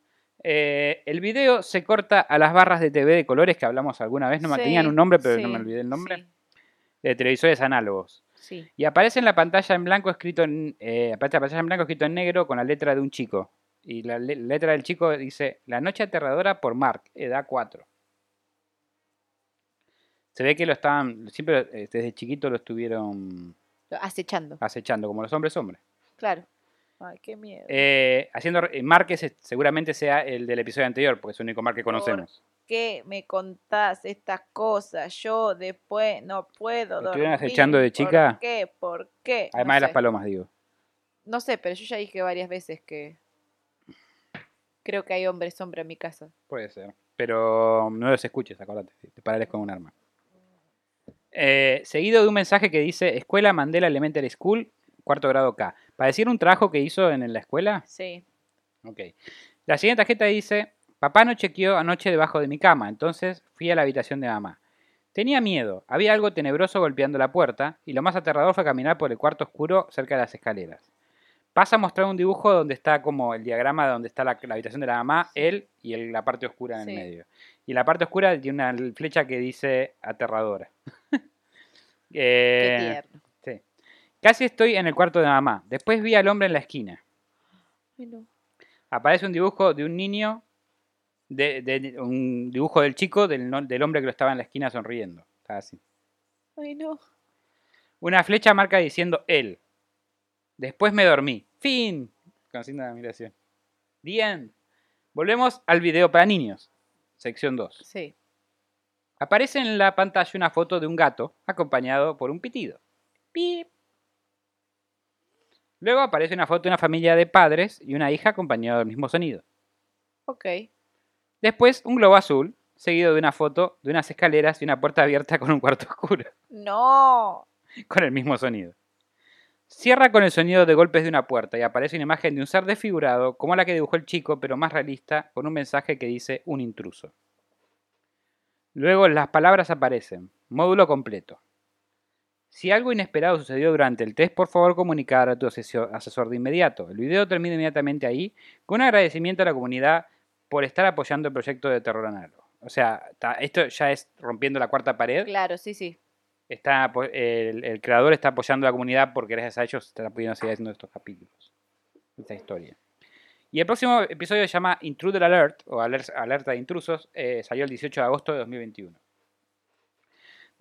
Eh, el video se corta a las barras de TV de colores que hablamos alguna vez. No me tenían un nombre, pero no me olvidé el nombre. sí. De televisores análogos. Sí. Y aparece en la pantalla en blanco escrito en, eh, aparece la pantalla en blanco escrito en negro con la letra de un chico. Y la le- letra del chico dice La noche aterradora por Mark, edad 4. Se ve que lo estaban, siempre eh, desde chiquito lo estuvieron Acechando. acechando, como los hombres hombres. Claro. Ay, qué miedo. Eh, haciendo, eh, ese seguramente sea el del episodio anterior, porque es el único Mark que conocemos. qué me contás estas cosas? Yo después no puedo ¿Lo estuvieron dormir. acechando de chica? ¿Por qué? ¿Por qué? Además no de las palomas, digo. No sé, pero yo ya dije varias veces que creo que hay hombres sombra en mi casa. Puede ser. Pero no los escuches, acordate. Te pararás con un arma. Eh, seguido de un mensaje que dice Escuela Mandela Elementary School, cuarto grado K. ¿Para decir un trabajo que hizo en la escuela? Sí. Ok. La siguiente tarjeta dice, papá no chequeó anoche debajo de mi cama, entonces fui a la habitación de mamá. Tenía miedo, había algo tenebroso golpeando la puerta, y lo más aterrador fue caminar por el cuarto oscuro cerca de las escaleras. Pasa a mostrar un dibujo donde está como el diagrama de donde está la, la habitación de la mamá, él y el- la parte oscura en Sí. el medio. Y la parte oscura tiene una flecha que dice aterradora. Qué Eh, tierno. sí. Casi estoy en el cuarto de mamá. Después vi al hombre en la esquina Ay, no. aparece un dibujo de un niño, de, de- un dibujo del chico, del hombre que lo estaba en la esquina sonriendo. Estaba así. Ay, no. Una flecha marca diciendo él. Después me dormí. Fin. Con signo de admiración. Bien. Volvemos al video para niños. Sección 2. Sí. Aparece en la pantalla una foto de un gato acompañado por un pitido. Pip. Luego aparece una foto de una familia de padres y una hija acompañado del mismo sonido. Ok. Después un globo azul, seguido de una foto de unas escaleras y una puerta abierta con un cuarto oscuro, No. con el mismo sonido. Cierra con el sonido de golpes de una puerta y aparece una imagen de un ser desfigurado, como la que dibujó el chico, pero más realista, con un mensaje que dice un intruso. Luego las palabras aparecen. Módulo completo. Si algo inesperado sucedió durante el test, por favor comunicar a tu asesor de inmediato. El video termina inmediatamente ahí, con un agradecimiento a la comunidad por estar apoyando el proyecto de Terror Análogo. O sea, esto ya es rompiendo la cuarta pared. Claro, sí, sí. Está, el, el creador está apoyando a la comunidad porque gracias a ellos está pudiendo seguir haciendo estos capítulos. Esta historia. Y el próximo episodio se llama Intruder Alert, o aler- Alerta de Intrusos, eh, salió el 18 de agosto de 2021.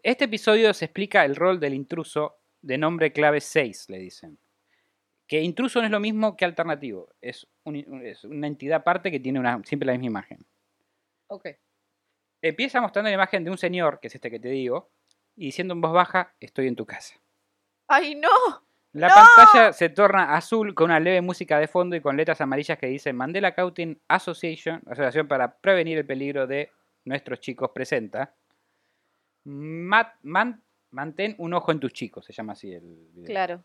Este episodio se explica el rol del intruso de nombre clave 6, le dicen. Que intruso no es lo mismo que alternativo, es, un- es una entidad aparte que tiene una, siempre la misma imagen. Ok. Empieza mostrando la imagen de un señor, que es este que te digo, y diciendo en voz baja, estoy en tu casa. ¡Ay, no! La ¡No! pantalla se torna azul con una leve música de fondo y con letras amarillas que dicen Mandela Counting Association, Asociación para Prevenir el Peligro de Nuestros Chicos presenta. Mat- man- mantén un ojo en tus chicos, se llama así el video. Claro.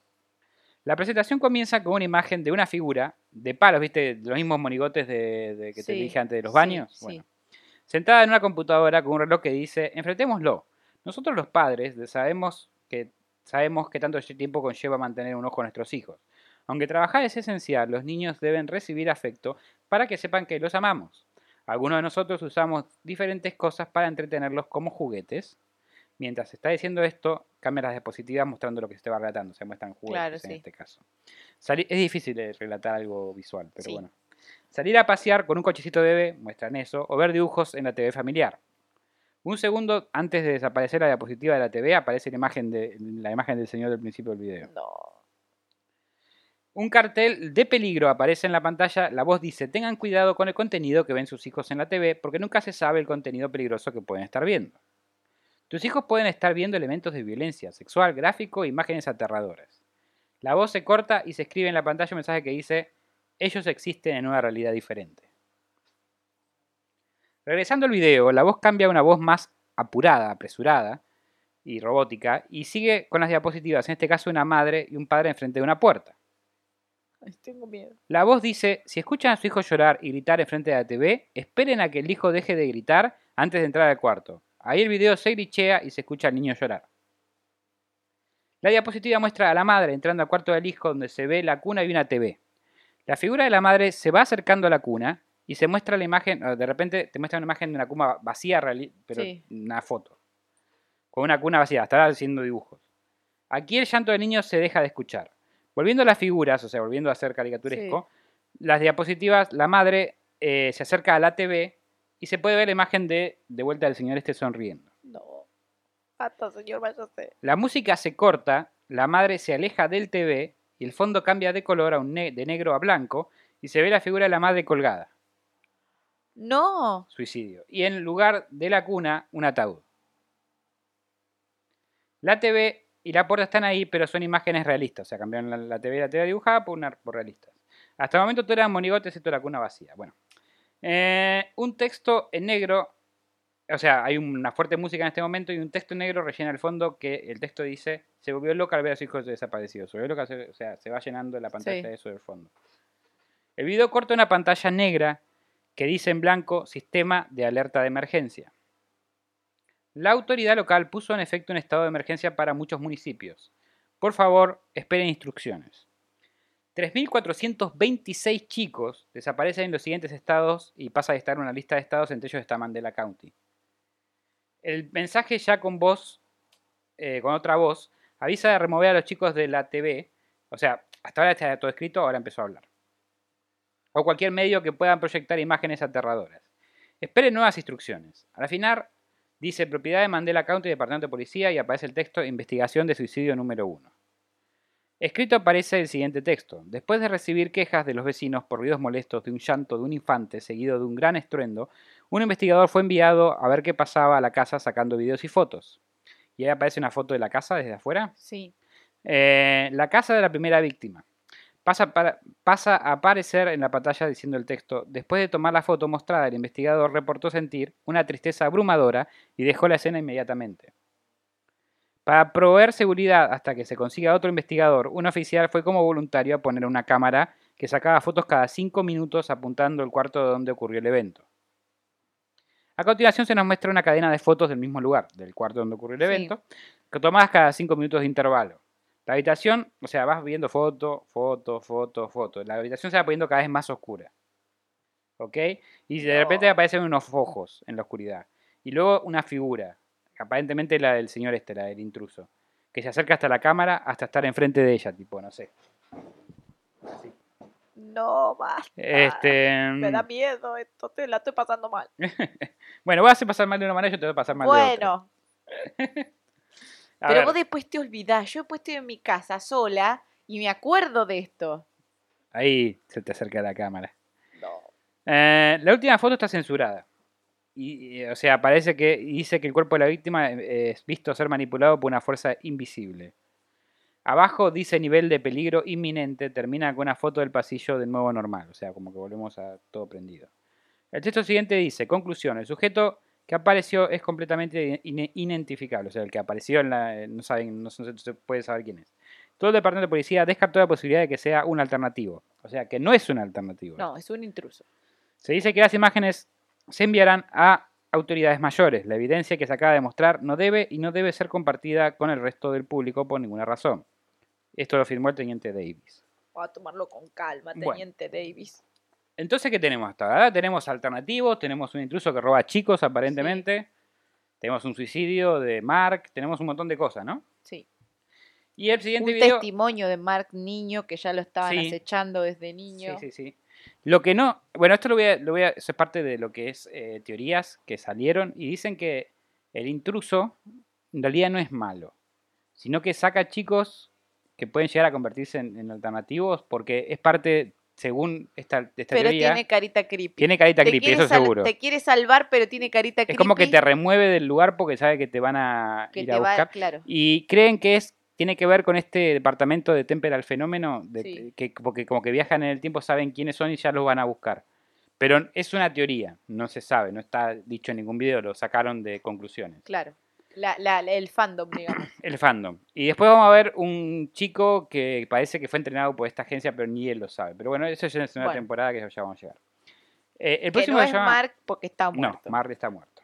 La presentación comienza con una imagen de una figura de palos, ¿viste? Los mismos monigotes de, de que te Sí, dije antes de los sí, baños. sí. Bueno, sentada en una computadora con un reloj que dice, enfrentémoslo. Nosotros los padres sabemos que, sabemos que tanto tiempo conlleva mantener un ojo a nuestros hijos. Aunque trabajar es esencial, los niños deben recibir afecto para que sepan que los amamos. Algunos de nosotros usamos diferentes cosas para entretenerlos como juguetes. Mientras está diciendo esto, cambia las diapositivas mostrando lo que se va relatando. Se muestran juguetes Claro, en sí. este caso. Sali- es difícil de relatar algo visual, pero Sí. bueno. Salir a pasear con un cochecito de bebé, muestran eso, o ver dibujos en la TV familiar. Un segundo antes de desaparecer la diapositiva de la TV aparece la imagen, de, la imagen del señor del principio del video. No. Un cartel de peligro aparece en la pantalla, la voz dice, tengan cuidado con el contenido que ven sus hijos en la TV porque nunca se sabe el contenido peligroso que pueden estar viendo. Tus hijos pueden estar viendo elementos de violencia sexual, gráfico e imágenes aterradoras. La voz se corta y se escribe en la pantalla un mensaje que dice, ellos existen en una realidad diferente. Regresando al video, la voz cambia a una voz más apurada, apresurada y robótica y sigue con las diapositivas, en este caso una madre y un padre enfrente de una puerta. Ay, tengo miedo. La voz dice, si escuchan a su hijo llorar y gritar enfrente de la TV, esperen a que el hijo deje de gritar antes de entrar al cuarto. Ahí el video se glitchea y se escucha al niño llorar. La diapositiva muestra a la madre entrando al cuarto del hijo donde se ve la cuna y una TV. La figura de la madre se va acercando a la cuna y se muestra la imagen, eh, de repente te muestra una imagen de una cuna vacía, pero Sí. una foto. Con una cuna vacía, estará haciendo dibujos. Aquí el llanto del niño se deja de escuchar. Volviendo a las figuras, o sea, volviendo a ser caricaturesco, las diapositivas, la madre eh, se acerca a la TV y se puede ver la imagen de, de vuelta del señor este sonriendo. No. Hasta señor, váyase. La música se corta, la madre se aleja del TV y el fondo cambia de color a un ne- de negro a blanco y se ve la figura de la madre colgada, No. suicidio. Y en lugar de la cuna, un ataúd. La TV y la puerta están ahí, pero son imágenes realistas. O sea, cambiaron la, la TV y la TV dibujada por, una, por realistas. Hasta el momento todo eran monigotes, excepto la cuna vacía. Bueno. Eh, un texto en negro. O sea, hay una fuerte música en este momento y un texto en negro rellena el fondo que el texto dice se volvió loca al ver a sus hijos desaparecidos. Se volvió loca, o sea, se va llenando la pantalla Sí. de eso del fondo. El video corta una pantalla negra que dice en blanco sistema de alerta de emergencia. La autoridad local puso en efecto un estado de emergencia para muchos municipios. Por favor, esperen instrucciones. 3.426 chicos desaparecen en los siguientes estados y pasa a estar en una lista de estados, entre ellos está Mandela County. El mensaje ya con voz, eh, con otra voz, avisa de remover a los chicos de la TV. O sea, hasta ahora está todo escrito, ahora empezó a hablar. O cualquier medio que puedan proyectar imágenes aterradoras. Esperen nuevas instrucciones. Al final, dice propiedad de Mandela County, Departamento de Policía, y aparece el texto Investigación de suicidio número 1. Escrito aparece el siguiente texto. Después de recibir quejas de los vecinos por ruidos molestos de un llanto de un infante seguido de un gran estruendo, un investigador fue enviado a ver qué pasaba a la casa sacando videos y fotos. Y ahí aparece una foto de la casa desde afuera. Sí. Eh, la casa de la primera víctima. Pasa, para- pasa a aparecer en la pantalla diciendo el texto, después de tomar la foto mostrada, el investigador reportó sentir una tristeza abrumadora y dejó la escena inmediatamente. Para proveer seguridad hasta que se consiga otro investigador, un oficial fue como voluntario a poner una cámara que sacaba fotos cada 5 minutos apuntando el cuarto donde ocurrió el evento. A continuación se nos muestra una cadena de fotos del mismo lugar, del cuarto donde ocurrió el Sí. evento, que tomadas cada 5 minutos de intervalo. La habitación, o sea, vas viendo foto, foto, foto, foto. La habitación se va poniendo cada vez más oscura. ¿Ok? Y de repente aparecen unos ojos en la oscuridad. Y luego una figura, aparentemente la del señor este, la del intruso, que se acerca hasta la cámara hasta estar enfrente de ella, tipo, no sé. No, basta. Este, Me da miedo esto, te la estoy pasando mal. bueno, voy a hacer pasar mal de una manera yo te voy a pasar mal de otra. Bueno, A pero ver, vos después te olvidás. Yo después estoy en mi casa sola y me acuerdo de esto. ahí se te acerca la cámara. No. Eh, la última foto está censurada. Y, y, o sea, parece que dice que el cuerpo de la víctima es visto ser manipulado por una fuerza invisible. Abajo dice nivel de peligro inminente, termina con una foto del pasillo de nuevo normal, o sea, como que volvemos a todo prendido. El texto siguiente dice, conclusión, el sujeto que apareció es completamente inidentificable, o sea, el que apareció en la, eh, no, saben, no se, puede saber quién es. Todo el departamento de policía descartó la posibilidad de que sea un alternativo, o sea, que no es un alternativo. No, es un intruso. Se dice que las imágenes se enviarán a autoridades mayores. La evidencia que se acaba de mostrar no debe y no debe ser compartida con el resto del público por ninguna razón. Esto lo firmó el teniente Davis. Voy a tomarlo con calma, Bueno. teniente Davis. Entonces, ¿qué tenemos hasta ahora? Tenemos alternativos, tenemos un intruso que roba chicos aparentemente, tenemos un suicidio de Mark, tenemos un montón de cosas, ¿no? Sí. Y el Un siguiente video... testimonio de Mark Niño que ya lo estaban Sí. acechando desde niño. Sí, sí, sí. Lo que no, bueno, esto lo voy a, lo voy a, eso es parte de lo que es eh, teorías que salieron y dicen que el intruso en realidad no es malo, sino que saca chicos que pueden llegar a convertirse en, en alternativos porque es parte, según esta, esta Pero teoría, tiene carita creepy. tiene carita Te creepy, eso seguro. Te quiere salvar, pero tiene carita creepy. Es como que te remueve del lugar porque sabe que te van a que ir a va- buscar. claro. Y creen que es tiene que ver con este departamento de Temperal Fenómeno, de, Sí. que, porque como que viajan en el tiempo, saben quiénes son y ya los van a buscar. Pero es una teoría, no se sabe, no está dicho en ningún video, lo sacaron de conclusiones. Claro. La, la- el fandom, digamos. El fandom. Y después vamos a ver un chico que parece que fue entrenado por esta agencia, pero ni él lo sabe. Pero bueno, eso ya es una Bueno. temporada que ya vamos a llegar. Eh, el que próximo no es llama... Mark porque está no, muerto. Mark está muerto.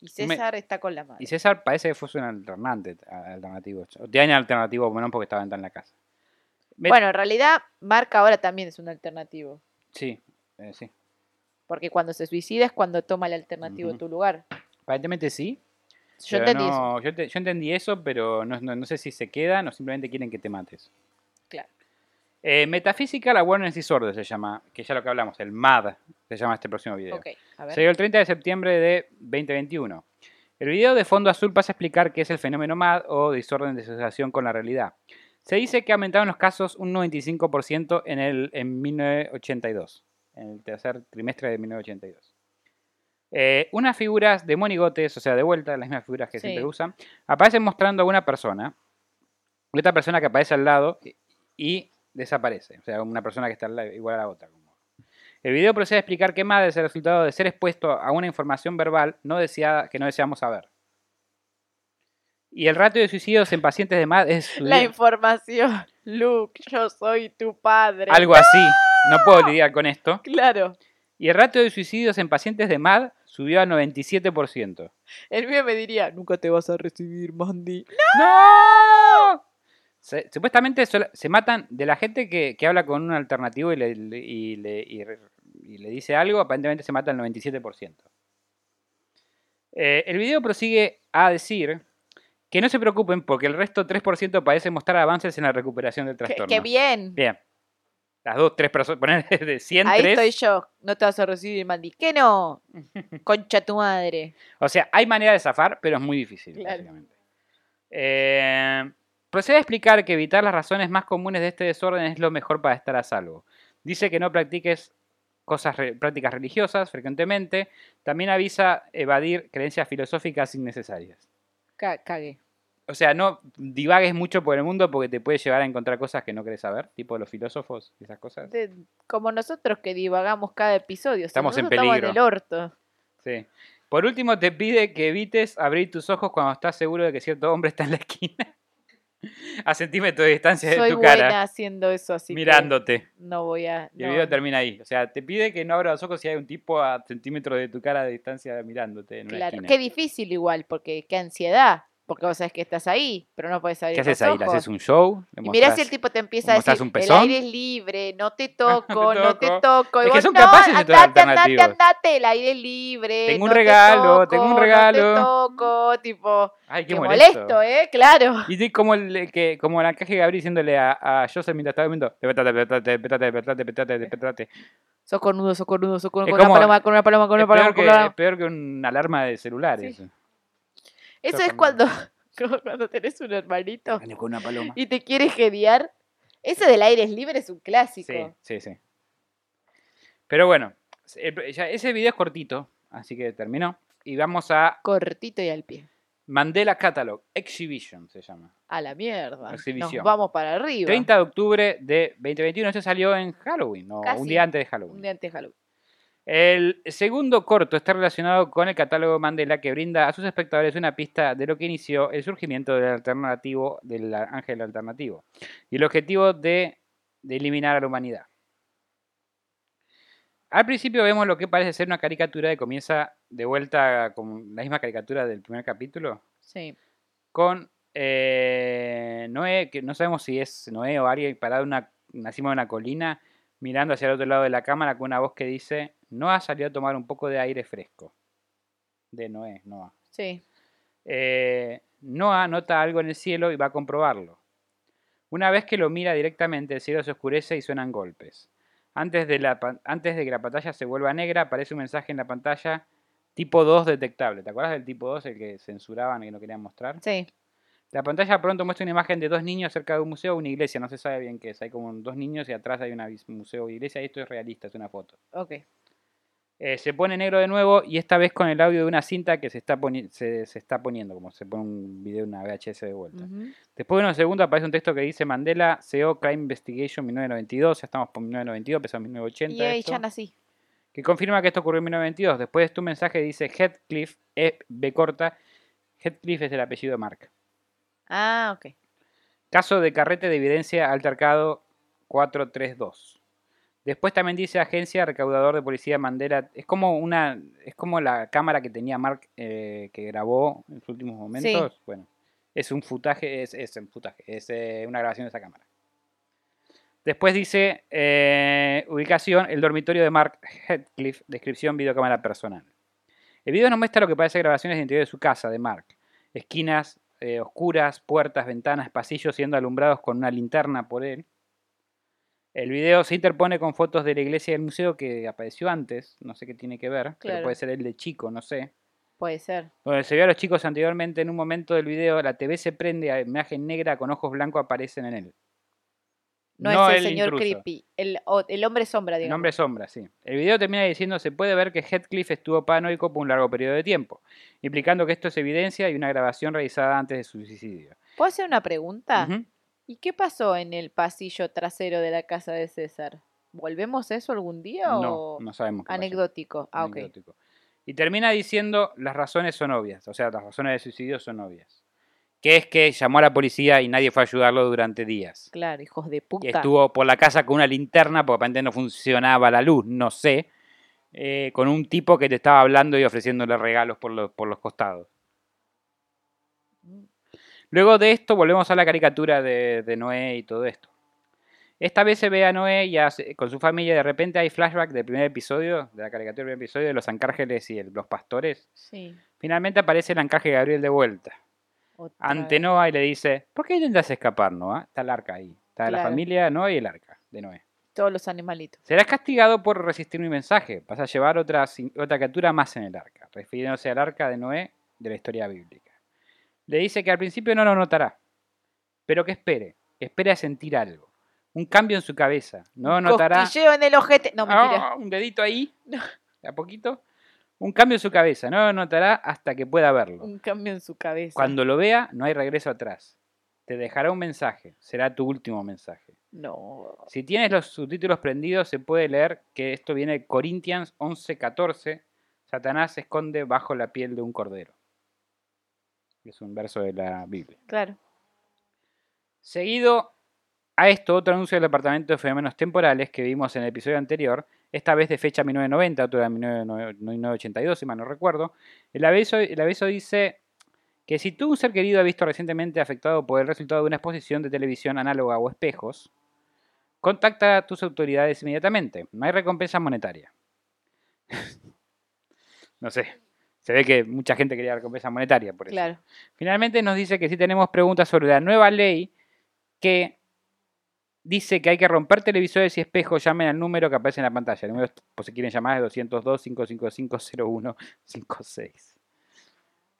y César está con la madre. Y César parece que fue un alternante, alternativo. O tiene alternativo, menos porque estaba en la casa. Me- Bueno, en realidad, Mark ahora también es un alternativo. Sí, eh, sí. Porque cuando se suicida es cuando toma el alternativo Ujú. tu lugar. Aparentemente sí. Yo entendí eso. no, Yo, te- yo entendí eso, pero no, no- no sé si se quedan o simplemente quieren que te mates. Claro. Eh, Metaphysical Awareness Disorder se llama, que ya lo que hablamos, el MAD, se llama este próximo video. Ok, a ver. Se dio el 30 de septiembre de 2021. El video de fondo azul pasa a explicar qué es el fenómeno MAD o desorden de asociación con la realidad. Se dice que en los casos un 95% en, el, en 1982, en el tercer trimestre de 1982. Eh, unas figuras de monigotes, o sea, de vuelta, las mismas figuras que Sí. siempre usan, aparecen mostrando a una persona, otra persona que aparece al lado y, desaparece. O sea, una persona que está al lado- igual a la otra. El video procede a explicar que MAD es el resultado de ser expuesto a una información verbal no deseada que no deseamos saber. Y el ratio de suicidios en pacientes de MAD es La información. Luke, yo soy tu padre. algo así. No puedo lidiar con esto. Claro. Y el ratio de suicidios en pacientes de MAD subió a 97%. El mío me diría, nunca te vas a recibir, Mandy. ¡No! Se- supuestamente se matan de la gente que, que habla con un alternativo y le, y, le, y le dice algo, aparentemente se mata el 97%. Eh, el video prosigue a decir que no se preocupen porque el resto 3% parece mostrar avances en la recuperación del Qué, trastorno. qué bien. Bien. Las dos, tres personas, poner de 100, Ahí tres. estoy yo. No te vas a recibir, Mandy. ¿Qué no? Concha tu madre. O sea, hay manera de zafar, pero es muy difícil. Claro. básicamente. Eh, procede a explicar que evitar las razones más comunes de este desorden es lo mejor para estar a salvo. Dice que no practiques cosas prácticas religiosas frecuentemente. También avisa evadir creencias filosóficas innecesarias. Ca- cagué. O sea, no divagues mucho por el mundo porque te puede llevar a encontrar cosas que no querés saber, tipo los filósofos y esas cosas. De- como nosotros que divagamos cada episodio. Si Estamos en peligro. Estamos en el orto. Sí. Por último, te pide que evites abrir tus ojos cuando estás seguro de que cierto hombre está en la esquina. a centímetros de distancia Soy de tu buena cara, haciendo eso, así mirándote. no voy a... Y el no. video termina ahí. O sea, te pide que no abras los ojos si hay un tipo a centímetros de tu cara de distancia mirándote en una Claro, esquina. qué difícil igual, porque qué ansiedad. Porque vos sabés que estás ahí, pero no puedes abrir ¿Qué haces ahí? ¿Le ojos. haces un show? ¿Le Y mirá si el tipo te empieza a decir, un el pezón? aire es libre, no te toco, no te toco". toco. Y Es que son "No, capaces de andate, andate, andate, el aire es libre. Tengo un no te regalo, tengo un regalo". No te toco, tipo, Ay, qué, qué molesto. molesto, ¿eh? Claro. Y de- como el el que como el encaje Gabriel diciéndole a, a Joseph mientras estaba viendo, despertate, despertate, despertate, despertate, despertate. Sos cornudo, sos cornudo, sos cornudo, con una paloma, con una paloma, con una paloma, peor, con que, una es peor que una alarma de celular. Sí. Eso. Es cuando, como cuando tenés un hermanito Con una paloma. y te quiere gediar. Ese del aire es libre es un clásico. Sí, sí, sí. Pero bueno, el- ya ese video es cortito, así que terminó. Y vamos a Cortito y al pie. Mandela Catalog Exhibition, se llama. A la mierda. Exhibición. Nos vamos para arriba. 30 de octubre de 2021, este salió en Halloween, Casi. un día antes de Halloween. Un día antes de Halloween. El segundo corto está relacionado con el catálogo Mandela que brinda a sus espectadores una pista de lo que inició el surgimiento del alternativo, del ángel alternativo, y el objetivo de, de eliminar a la humanidad. Al principio vemos lo que parece ser una caricatura que comienza de vuelta con la misma caricatura del primer capítulo, Sí. con eh, Noé, que no sabemos si es Noé o alguien parado en una, en la cima de una colina, mirando hacia el otro lado de la cámara con una voz que dice, Noah salió a tomar un poco de aire fresco. De Noé, Noah. Sí. Eh, Noah nota algo en el cielo y va a comprobarlo. Una vez que lo mira directamente, el cielo se oscurece y suenan golpes. Antes de, la, antes de que la pantalla se vuelva negra, aparece un mensaje en la pantalla tipo 2 detectable. ¿Te acuerdas del tipo 2, el que censuraban y que no querían mostrar? Sí. La pantalla pronto muestra una imagen de dos niños cerca de un museo o una iglesia, no se sabe bien qué es. Hay como dos niños y atrás hay un museo o iglesia y esto es realista, es una foto. Ok. Eh, se pone negro de nuevo y esta vez con el audio de una cinta que se está, se, se está poniendo, como se pone un video de una VHS de vuelta. Después de unos segundos aparece un texto que dice Mandela, CO Crime Investigation 1992, ya estamos por 1992, empezó en 1980. Y ahí esto, ya nací. que confirma que esto ocurrió en 1992. Después tu mensaje dice Heathcliff, E, B corta, Heathcliff es el apellido de Mark. Ah, ok. Caso de carrete de evidencia altercado 432. Después también dice agencia recaudador de policía Mandela. Es como una, es como la cámara que tenía Mark eh, que grabó en sus últimos momentos. Bueno, es un futaje, es, es un futaje, es eh, una grabación de esa cámara. Después dice eh, ubicación, el dormitorio de Mark Heathcliff, descripción videocámara personal. El video nos muestra lo que parece grabaciones de interior de su casa, de Mark. esquinas eh, oscuras, puertas, ventanas, pasillos siendo alumbrados con una linterna por él. El video se interpone con fotos de la iglesia y del museo que apareció antes, no sé qué tiene que ver, pero puede ser el de chico, no sé. Puede ser. Donde se ve a los chicos anteriormente en un momento del video, la TV se prende, a imagen negra con ojos blancos aparecen en él. No, es el el señor intruso. creepy. El, el hombre sombra, El digamos. hombre sombra, sí. El video termina diciendo se puede ver que Heathcliff estuvo paranoico por un largo periodo de tiempo, implicando que esto es evidencia y una grabación realizada antes de su suicidio. ¿Puedo hacer una pregunta? ¿Y qué pasó en el pasillo trasero de la casa de César? ¿Volvemos a eso algún día No, o no sabemos qué pasó. anecdótico? Ah, ok. Anecdótico. Y termina diciendo las razones son obvias, o sea, las razones de suicidio son obvias. Que es que llamó a la policía y nadie fue a ayudarlo durante días. Claro, hijos de Y puta. estuvo por la casa con una linterna, porque aparentemente no funcionaba la luz, no sé. eh, con un tipo que te estaba hablando y ofreciéndole regalos por los, por los costados. Luego de esto volvemos a la caricatura de, de Noé y todo esto. Esta vez se ve a Noé y a- con su familia y de repente hay flashback del primer episodio, de la caricatura del primer episodio de los arcángeles y el- los pastores. Sí. Finalmente aparece el arcángel Gabriel de vuelta otra ante vez. Noah y le dice, ¿por qué intentas escapar, Noah? Está el arca ahí. Está la familia Noé y el arca de Noé. Todos los animalitos. Serás castigado por resistir mi mensaje. Vas a llevar otra, otra criatura más en el arca, refiriéndose al arca de Noé de la historia bíblica. Le dice que al principio no lo notará, pero que espere, que espere a sentir algo. Un cambio en su cabeza. No notará Cosquilleo en el ojete. No, mentira. Ah, un dedito ahí, de a poquito. Un cambio en su cabeza. No lo notará hasta que pueda verlo. Un cambio en su cabeza. Cuando lo vea, no hay regreso atrás. Te dejará un mensaje. Será tu último mensaje. No. Si tienes los subtítulos prendidos, se puede leer que esto viene de Corinthians 11:14. Satanás se esconde bajo la piel de un cordero. Es un verso de la Biblia. Claro. Seguido a esto, otro anuncio del Departamento de Fenómenos Temporales que vimos en el episodio anterior, esta vez de fecha 1990, otro de 1982, si mal no recuerdo. El aviso, el aviso dice que si tú, un ser querido, ha visto recientemente afectado por el resultado de una exposición de televisión análoga o espejos, contacta a tus autoridades inmediatamente. No hay recompensa monetaria. no sé. Se ve que mucha gente quería recompensa monetaria por eso. Claro. Finalmente nos dice que si tenemos preguntas sobre la nueva ley que dice que hay que romper televisores y espejos, llamen al número que aparece en la pantalla. El número, por si quieren llamar, es 202-555-0156.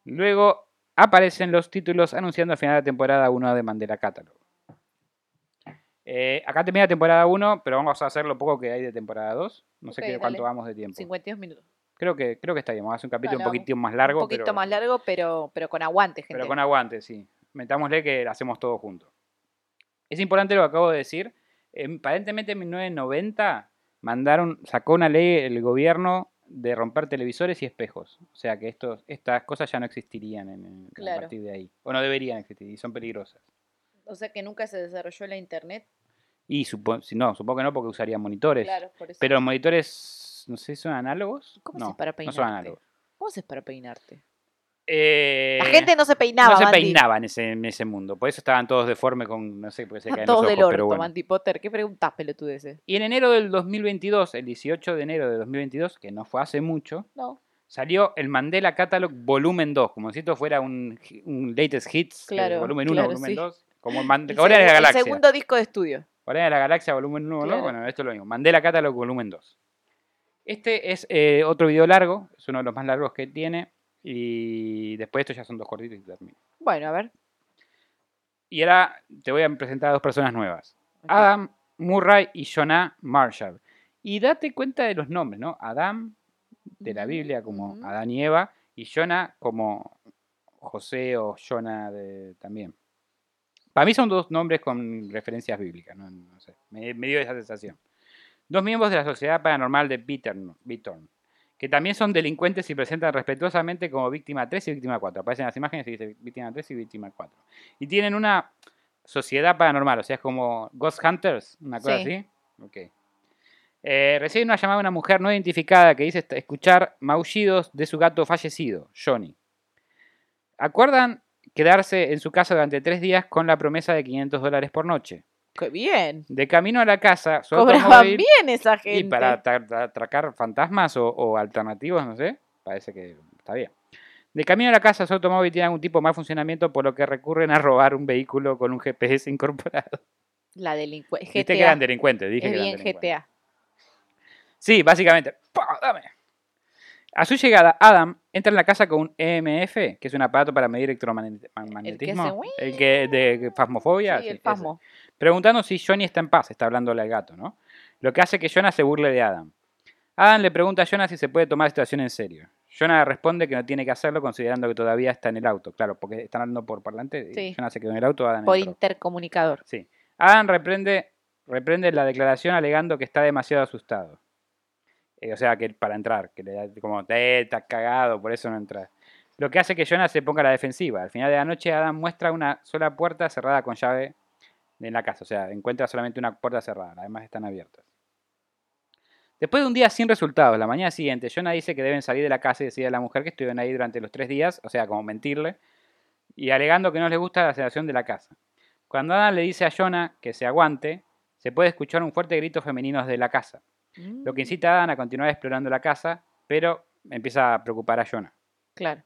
Luego aparecen los títulos anunciando el final de la temporada 1 de Mandela Catalog. Eh, acá termina temporada 1, pero vamos a hacer lo poco que hay de temporada 2. No sé qué, cuánto vamos de tiempo. 52 minutos. Creo que, creo que está bien. Vamos a hacer un capítulo un poquito más largo. un poquito pero... más largo, pero, pero con aguante, gente. Pero con aguante, sí. Metámosle que lo hacemos todo junto. Es importante lo que acabo de decir. Em, Aparentemente en 1990 mandaron, sacó una ley el gobierno de romper televisores y espejos. O sea que estos, estas cosas ya no existirían en, en- a partir de ahí. O no deberían existir y son peligrosas. O sea que nunca se desarrolló la internet. Y supo- si no, supongo que no porque usarían monitores. Claro, por eso. Pero los monitores, no sé, ¿son análogos? ¿Cómo no, haces para no peinarte? son análogos. ¿Cómo haces para peinarte? Eh, La gente no se peinaba, no se Mandy. peinaba en ese, en ese mundo. Por eso estaban todos deformes con, no sé, porque se caen todos los del ojos, orto, pero bueno. Mandy Potter. ¿Qué preguntas, pelotudeces? Y en enero del 2022, el 18 de enero de 2022, que no fue hace mucho, No. salió el Mandela Catalog Volumen 2, como si esto fuera un, un Latest Hits, eh, Claro, Volumen 1, claro, Volumen sí. 2, como el Man- El, Guardianes de la segu- el Galaxia. segundo disco de estudio. Guardianes de la Galaxia Volumen 1, Claro. bueno, esto es lo mismo. Mandela Catalog Volumen 2. Este es eh, otro video largo, es uno de los más largos que tiene, y después estos ya son dos cortitos y termino. Bueno, a ver. Y ahora te voy a presentar a dos personas nuevas. Adam Murray y Jonah Marshall. Y date cuenta de los nombres, ¿no? Adam de la Biblia como. Adán y Eva y Jonah como José o Jonah de, también. Para mí son dos nombres con referencias bíblicas, no, No sé, me, me dio esa sensación. Dos miembros de la Sociedad Paranormal de Bittern, Bittern, que también son delincuentes y presentan respetuosamente como víctima 3 y víctima 4. Aparecen las imágenes y dice víctima 3 y víctima 4. Y tienen una sociedad paranormal, o sea, es como Ghost Hunters, una cosa Sí. así. Ok. Eh, recibe una llamada de una mujer no identificada que dice escuchar maullidos de su gato fallecido, Johnny. Acuerdan quedarse en su casa durante tres días con la promesa de 500 dólares por noche. ¡Qué bien! De camino a la casa, su Cobraban automóvil- bien esa gente. y para atra- atra- atracar fantasmas o, o alternativos, no sé, parece que está bien. De camino a la casa, su automóvil tiene algún tipo de mal funcionamiento, por lo que recurren a robar un vehículo con un GPS incorporado. La delincuencia. Viste que eran delincuentes, dije Es que eran bien delincuentes. GTA. Sí, básicamente. ¡Pah! Dame. A su llegada, Adam entra en la casa con un EMF, que es un aparato para medir electromagnetismo. hace ¡uii! El que de fasmofobia. Sí, sí, el ese. Preguntando si Johnny está en paz, está hablándole al gato, ¿no? Lo que hace que Jonah se burle de Adam. Adam le pregunta a Jonah si se puede tomar la situación en serio. Jonah responde que no tiene que hacerlo considerando que todavía está en el auto. Claro, porque están hablando por parlante. y Sí. Jonah se quedó en el auto, Adam Por entró. intercomunicador. Sí. Adam reprende, reprende la declaración alegando que está demasiado asustado. Eh, o sea, que para entrar, que le da como, eh, estás cagado, por eso no entras. Lo que hace que Jonah se ponga a la defensiva. Al final de la noche, Adam muestra una sola puerta cerrada con llave en la casa. O sea, encuentra solamente una puerta cerrada, las demás están abiertas. Después de un día sin resultados, la mañana siguiente, Jonah dice que deben salir de la casa y decide a la mujer que estuvieron ahí durante los tres días, o sea, como mentirle, y alegando que no les gusta la sensación de la casa. Cuando Adam le dice a Jonah que se aguante, se puede escuchar un fuerte grito femenino desde la casa, lo que Mm, incita a Adam a continuar explorando la casa, pero empieza a preocupar a Jonah. Claro.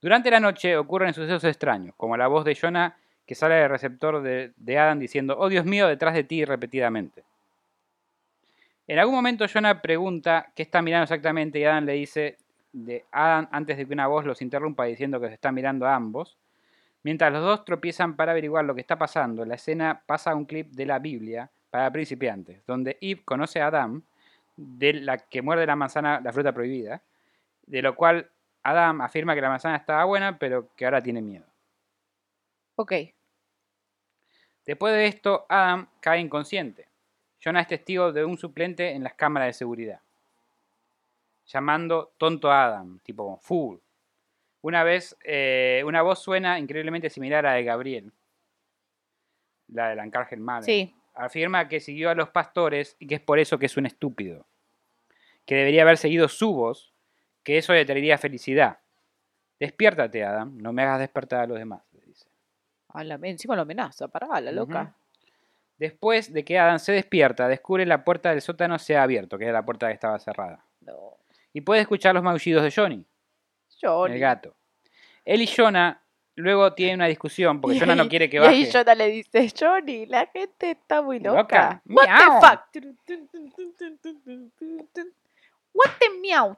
Durante la noche ocurren sucesos extraños, como la voz de Jonah que sale del receptor de, Adam diciendo, oh Dios mío, detrás de ti repetidamente. En algún momento Jonah pregunta qué está mirando exactamente y Adam le dice de Adam antes de que una voz los interrumpa diciendo que se está mirando a ambos. Mientras los dos tropiezan para averiguar lo que está pasando, la escena pasa a un clip de la Biblia para principiantes, donde Eve conoce a Adam, de la que muerde la manzana, la fruta prohibida, de lo cual Adam afirma que la manzana estaba buena, pero que ahora tiene miedo. Ok. Después de esto, Adam cae inconsciente. Jonah es testigo de un suplente en las cámaras de seguridad, llamando tonto a Adam, tipo fool. Una vez, eh, una voz suena increíblemente similar a la de Gabriel, la del Arcángel Mal. Sí. Afirma que siguió a los pastores y que es por eso que es un estúpido. Que debería haber seguido su voz, que eso le traería felicidad. Despiértate, Adam, no me hagas despertar a los demás. A la- encima lo amenaza. Pará, la loca. Después de que Adam se despierta, descubre la puerta del sótano se ha abierto, que era la puerta que estaba cerrada. No. Y puede escuchar los maullidos de Johnny, Johnny. el gato. Él y Jonah luego tienen una discusión, porque Y Jonah no quiere que Y ahí baje. Jonah le dice, Johnny, la gente está muy Loca. loca. What Miau. the fuck? What the miau.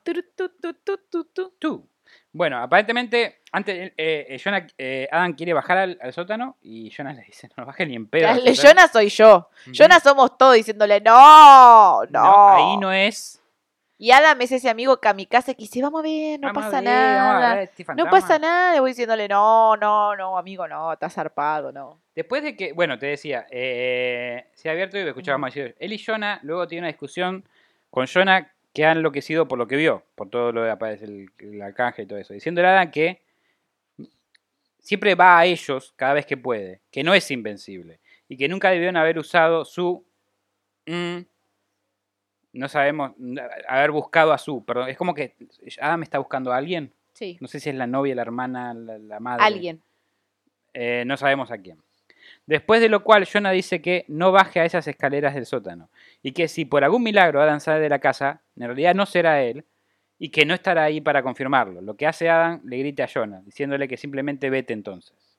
Tú. Bueno, aparentemente, antes eh, eh, Jonah, eh, Adam quiere bajar al, al sótano y Jonah le dice, no baje ni en pedo. Dale, al sótano". Jonah soy yo. Ujú. Jonah somos todos diciéndole, no, no. No, ahí no es. Y Adam es ese amigo kamikaze que dice, vamos a ver, no Vamos pasa ver, nada. ver este No pasa nada, le voy diciéndole, no, no, no, amigo, no, está zarpado, no. Después de que, bueno, te decía, eh, se ha abierto y escuchaba Ujú. más. Él y Jonah luego tiene una discusión con Jonah que ha enloquecido por lo que vio, por todo lo de aparece el, el arcángel y todo eso, diciéndole a Adam que siempre va a ellos cada vez que puede, que no es invencible y que nunca debieron haber usado su. mm, no sabemos, haber buscado a su, perdón, es como que Adam está buscando a alguien, Sí, no sé si es la novia, la hermana, la, la madre. alguien. Eh, no sabemos a quién. Después de lo cual, Jonah dice que no baje a esas escaleras del sótano. Y que si por algún milagro Adam sale de la casa, en realidad no será él. Y que no estará ahí para confirmarlo. Lo que hace Adam le grita a Jonah, diciéndole que simplemente vete entonces.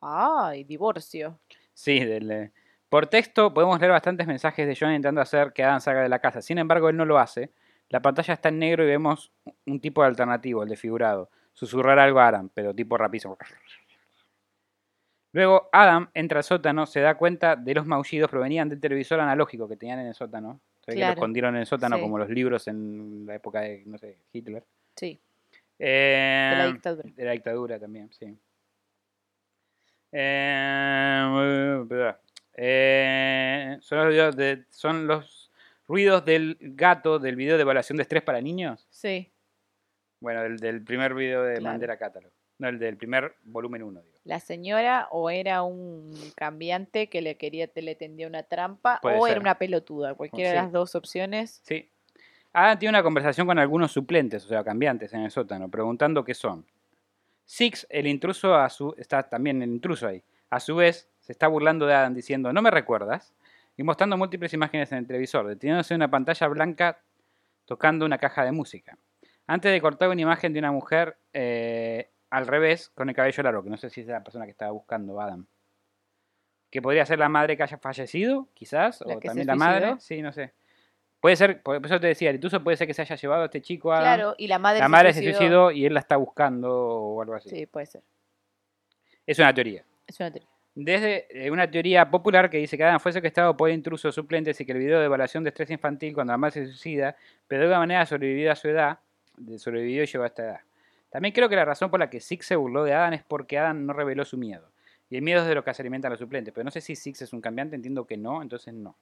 Ay, divorcio. Sí, del, eh, por texto podemos leer bastantes mensajes de Jonah intentando hacer que Adam salga de la casa. Sin embargo, él no lo hace. La pantalla está en negro y vemos un tipo de alternativo, el desfigurado. Susurrar algo a Adam, pero tipo rapidísimo. Luego Adam entra al sótano, se da cuenta de los maullidos provenían del televisor analógico que tenían en el sótano. Se que lo Claro. escondieron en el sótano Sí. como los libros en la época de, no sé, Hitler. Sí, Eh, de la dictadura. de la dictadura también, sí. Eh. Eh, son, los ruidos de- son los ruidos del gato del video de evaluación de estrés para niños. Sí, Bueno, del, del primer video de Claro. Mandela Catalog. No, el del primer volumen 1, digo. La señora o era un cambiante que le quería, te le tendía una trampa Puede o ser. era una pelotuda. Cualquiera de las dos opciones. Sí. Adam tiene una conversación con algunos suplentes, o sea, cambiantes en el sótano, preguntando qué son. Six, el intruso, a su, está también el intruso ahí. A su vez, se está burlando de Adam diciendo, ¿no me recuerdas? Y mostrando múltiples imágenes en el televisor, deteniéndose en una pantalla blanca tocando una caja de música. Antes de cortar una imagen de una mujer eh, al revés, con el cabello largo, que no sé si es la persona que estaba buscando Adam. Que podría ser la madre que haya fallecido, quizás, ¿La o se también la madre, suicidó? sí, no sé. Puede ser, por eso te decía, incluso puede ser que se haya llevado a este chico a... Claro, y la madre la madre se suicidó y él la está buscando o algo así. Sí, puede ser. Es una teoría. Es una teoría. Desde eh, una teoría popular que dice que Adam fue secuestrado por intrusos suplentes y que el video de evaluación de estrés infantil cuando la madre se suicida, pero de alguna manera sobrevivió a su edad, sobrevivió y llegó a esta edad. También creo que la razón por la que Six se burló de Adam es porque Adam no reveló su miedo. Y el miedo es de lo que se alimentan los suplentes. Pero no sé si Six es un cambiante, entiendo que no, entonces no.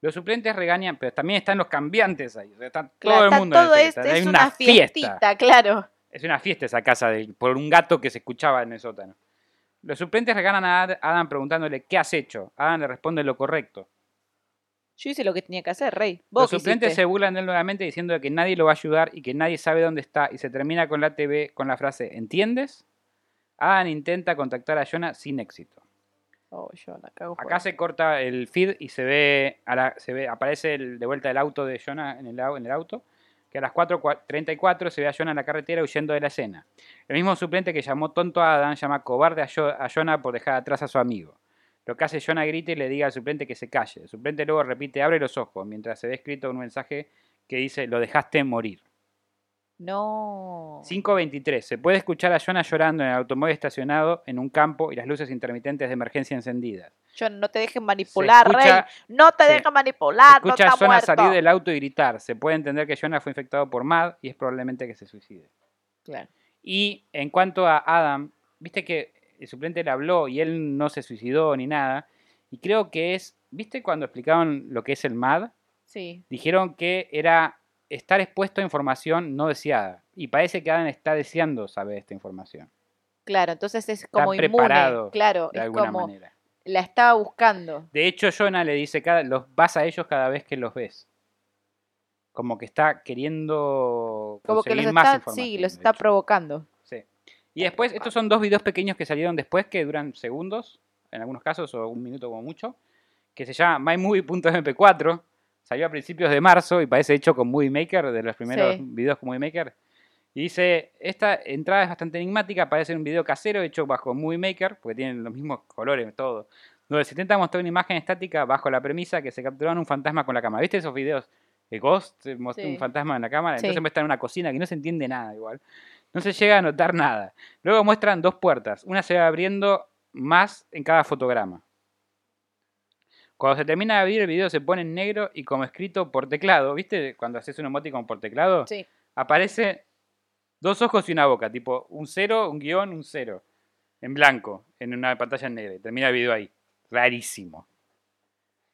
Los suplentes regañan, pero también están los cambiantes ahí. o sea, está todo el mundo en todo esa es, fiesta. es Hay una, fiestita, claro. es una fiesta esa casa de- por un gato que se escuchaba en el sótano. Los suplentes regalan a Ad- Adam preguntándole ¿qué has hecho? Adam le responde lo correcto. Yo hice lo que tenía que hacer, Rey. Vos Los suplentes hiciste? se burlan de él nuevamente diciendo que nadie lo va a ayudar y que nadie sabe dónde está y se termina con la TV con la frase ¿entiendes? Adam intenta contactar a Jonah sin éxito. Oh, yo la cago. Acá se corta el feed y se ve, a la- se ve aparece el- de vuelta el auto de Jonah en el, au- en el auto, que a las 4.34 se ve a Jonah en la carretera huyendo de la escena. El mismo suplente que llamó tonto a Adam llama cobarde a, Jo- a Jonah por dejar atrás a su amigo. Lo que hace Jonah grita y le diga al suplente que se calle. El suplente luego repite abre los ojos, mientras se ve escrito un mensaje que dice lo dejaste morir. No. 5.23. Se puede escuchar a Jonah llorando en el automóvil estacionado en un campo y las luces intermitentes de emergencia encendidas. Yo no te dejes manipular, escucha- Rey. No te dejes manipular, no Escucha a Jonah muerto. salir del auto y gritar. Se puede entender que Jonah fue infectado por MAD y es probablemente que se suicide. Claro. Y en cuanto a Adam, viste que el suplente le habló y él no se suicidó ni nada. Y creo que es, viste cuando explicaban lo que es el MAD, Sí. dijeron que era estar expuesto a información no deseada. Y parece que Adam está deseando saber esta información, Claro, entonces es como inmune. preparado, Claro, de es alguna como manera. la estaba buscando. De hecho, Jonah le dice, cada, los vas a ellos cada vez que los ves. Como que está queriendo Como que los más está, información. sí, los está provocando. Sí. Y después, estos son dos videos pequeños que salieron después, que duran segundos, en algunos casos, o un minuto como mucho, que se llama mymovie.mp4. Salió a principios de marzo y parece hecho con Movie Maker, de los primeros Sí. videos con Movie Maker. Y dice, esta entrada es bastante enigmática, parece un video casero hecho bajo Movie Maker, porque tienen los mismos colores, todo. Donde se intenta mostrar una imagen estática bajo la premisa que se capturaron un fantasma con la cámara. ¿Viste esos videos de Ghost? Se mostró Sí. un fantasma en la cámara, Sí. entonces muestran una cocina que no se entiende nada igual. No se llega a notar nada. Luego muestran dos puertas. Una se va abriendo más en cada fotograma. Cuando se termina de abrir, el video se pone en negro y como escrito por teclado. ¿Viste cuando haces un emoticon por teclado? Sí. Aparece dos ojos y una boca. Tipo un cero, un guion, un cero. En blanco, en una pantalla negra. Y termina el video ahí. Rarísimo.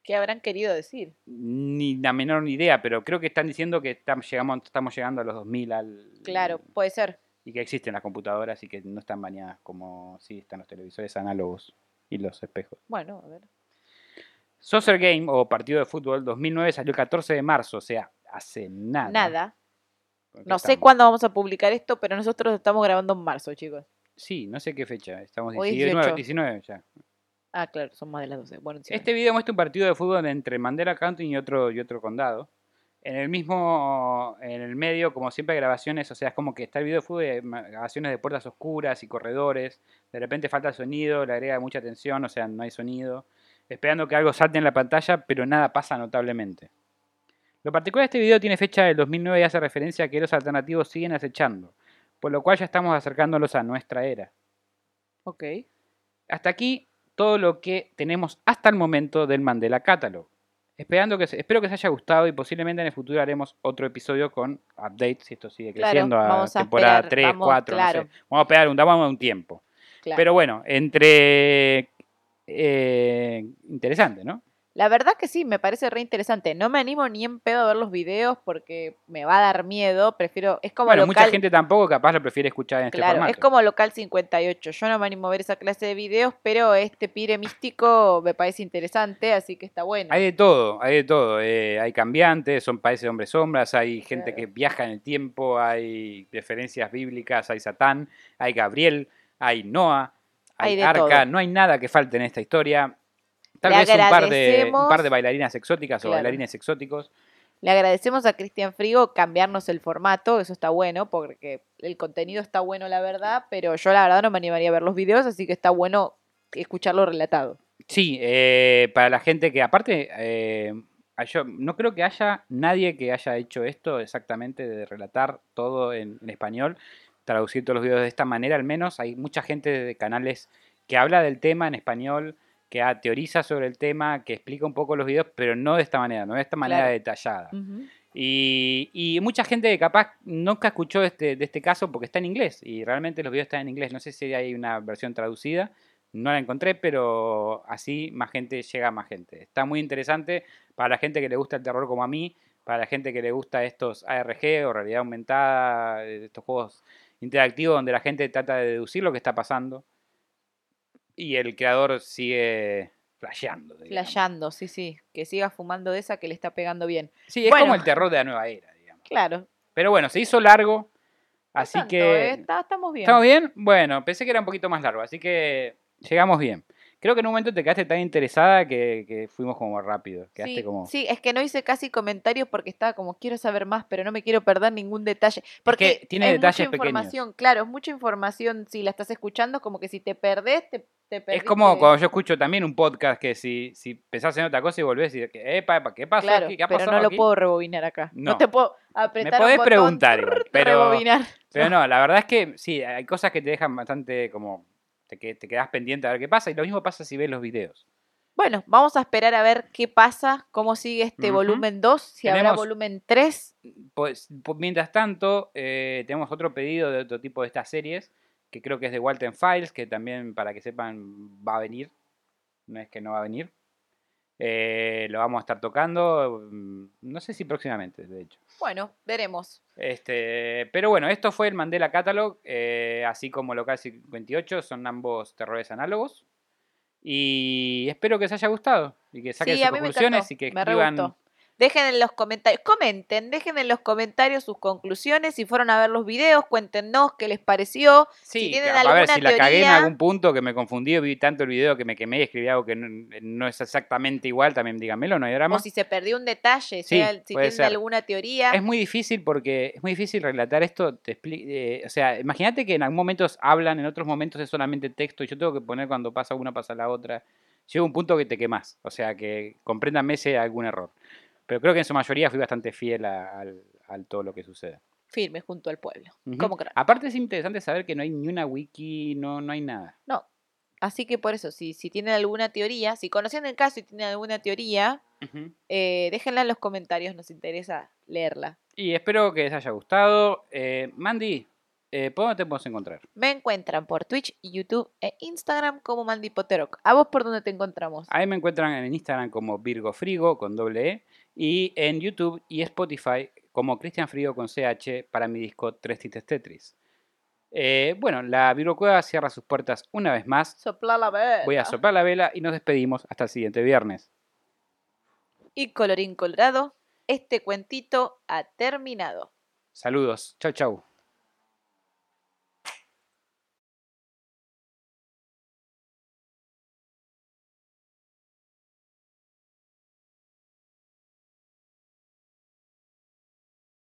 ¿Qué habrán querido decir? Ni la menor idea, pero creo que están diciendo que estamos llegando a los 2000 al... Claro, puede ser. Y que existen las computadoras y que no están bañadas como sí están los televisores análogos y los espejos. Bueno, a ver. Saucer Game o partido de fútbol 2009 salió el 14 de marzo, o sea, hace nada. Nada. Porque No sé cuándo vamos a publicar esto, pero nosotros estamos grabando en marzo, chicos. Sí, no sé qué fecha, estamos Hoy es 19, 18. 19 ya. Ah, claro, son más de las 12. Bueno. Este video muestra un partido de fútbol entre Mandela County y otro, y otro condado. En el mismo, en el medio, como siempre, hay grabaciones, o sea, es como que está el video de fútbol, ma- grabaciones de puertas oscuras y corredores. De repente falta sonido, le agrega mucha tensión, o sea, no hay sonido. Esperando que algo salte en la pantalla, pero nada pasa notablemente. Lo particular de este video tiene fecha del 2009 y hace referencia a que los alternativos siguen acechando, por lo cual ya estamos acercándolos a nuestra era. Ok. Hasta aquí todo lo que tenemos hasta el momento del Mandela Catalog. Esperando que se- espero que os haya gustado y posiblemente en el futuro haremos otro episodio con updates si esto sigue Claro, creciendo a temporada esperar, 3, vamos, 4, claro. no sé. Vamos a esperar un, vamos a un tiempo. Claro. Pero bueno, entre eh, interesante, ¿no? La verdad que sí, me parece re interesante. No me animo ni en pedo a ver los videos porque me va a dar miedo. Prefiero. Es como bueno, local. mucha gente tampoco capaz lo prefiere escuchar en este Claro, formato. es como local 58. Yo no me animo a ver esa clase de videos, pero este pire místico me parece interesante, así que está bueno. Hay de todo, hay de todo. eh, hay cambiantes, son países de hombres sombras, hay gente Claro. que viaja en el tiempo, hay referencias bíblicas, hay Satán, hay Gabriel, hay Noah, hay, Hay de Arca. todo. No hay nada que falte en esta historia. Tal Le vez un par, de, un par de bailarinas exóticas o bailarines exóticos. Le agradecemos a Cristian Frigo cambiarnos el formato, eso está bueno, porque el contenido está bueno, la verdad, pero yo la verdad no me animaría a ver los videos, así que está bueno escucharlo relatado. Sí, eh, para la gente que aparte, eh, yo no creo que haya nadie que haya hecho esto exactamente de relatar todo en, en español, traducir todos los videos de esta manera, al menos hay mucha gente de canales que habla del tema en español, que ah, teoriza sobre el tema, que explica un poco los videos, pero no de esta manera, no de esta manera Claro. detallada. Ujú. Y, y mucha gente que capaz nunca escuchó este, de este caso porque está en inglés y realmente los videos están en inglés. No sé si hay una versión traducida, no la encontré, pero así más gente llega a más gente. Está muy interesante para la gente que le gusta el terror como a mí, para la gente que le gusta estos ARG o realidad aumentada, estos juegos interactivos donde la gente trata de deducir lo que está pasando y el creador sigue flasheando. digamos. Flasheando, sí, sí. Que siga fumando de esa que le está pegando bien. Sí, es Bueno. como el terror de la nueva era, digamos. Claro. Pero bueno, se hizo largo, así tanto, que... eh, está- estamos bien. ¿Estamos bien? Bueno, pensé que era un poquito más largo, así que llegamos bien. Creo que en un momento te quedaste tan interesada que, que fuimos como rápido. Quedaste Sí, como... sí, es que no hice casi comentarios porque estaba como quiero saber más, pero no me quiero perder ningún detalle. Porque que tiene es detalles mucha pequeños. información, claro, es mucha información. Si la estás escuchando, como que si te perdés, te, te Es perdiste. como cuando yo escucho también un podcast que si, si pensás en otra cosa y volvés y epa, epa, ¿qué pasó Claro, aquí? ¿Qué ha pero no lo aquí?". puedo rebobinar acá. No, No. te puedo apretar podés un botón, preguntar trrr, pero- rebobinar. Pero no, la verdad es que sí, hay cosas que te dejan bastante como... Te, que- te quedás pendiente a ver qué pasa y lo mismo pasa si ves los videos. Bueno, vamos a esperar a ver qué pasa, cómo sigue este volumen 2, si habrá volumen 3. Pues, pues, mientras tanto, eh, tenemos otro pedido de otro tipo de estas series, que creo que es de Walton Files, que también, para que sepan, va a venir. No es que no va a venir. Eh, lo vamos a estar tocando, mm, no sé si próximamente, de hecho. Bueno, veremos. Este, pero bueno, esto fue el Mandela Catalog, eh, así como Local 58, son ambos terrores análogos. Y espero que les haya gustado y que saquen Sí, sus me conclusiones y que escriban. Dejen en los comentarios, comenten, dejen en los comentarios sus conclusiones, si fueron a ver los videos, cuéntenos qué les pareció. Sí, Si tienen a ver si la cagué en teoría- algún punto, que me confundí, vi tanto el video que me quemé y escribí algo que no, no es exactamente igual, también dígamelo, no hay drama. O si se perdió un detalle, Sí, sea, si tienen ser. alguna teoría. Es muy difícil porque es muy difícil relatar esto. Te expli- eh, o sea, imagínate que en algunos momentos hablan, en otros momentos es solamente texto y yo tengo que poner cuando pasa una, pasa la otra. Llega un punto que te quemas, o sea, que compréndanme si hay algún error. Pero creo que en su mayoría fui bastante fiel a, todo lo que sucede. firme junto al pueblo. Ujú. Como crack. Aparte es interesante saber que no hay ni una wiki, no, no hay nada. No. Así que por eso, si, si tienen alguna teoría, si conocen el caso y tienen alguna teoría, eh, déjenla en los comentarios, nos interesa leerla. Y espero que les haya gustado. Eh, Mandy, eh, ¿por dónde te podemos encontrar? Me encuentran por Twitch, YouTube e Instagram como Mandy Potterock. ¿A vos por dónde te encontramos? Ahí me encuentran en Instagram como Virgo Frigo con doble E y en YouTube y Spotify como Cristian Frigo con CH para mi disco Tres Tites Tetris. Eh, bueno, la Virgo Cueva cierra sus puertas una vez más. Sopla la vela. Voy a soplar la vela y nos despedimos hasta el siguiente viernes. Y colorín colorado, este cuentito ha terminado. Saludos. Chau, chau.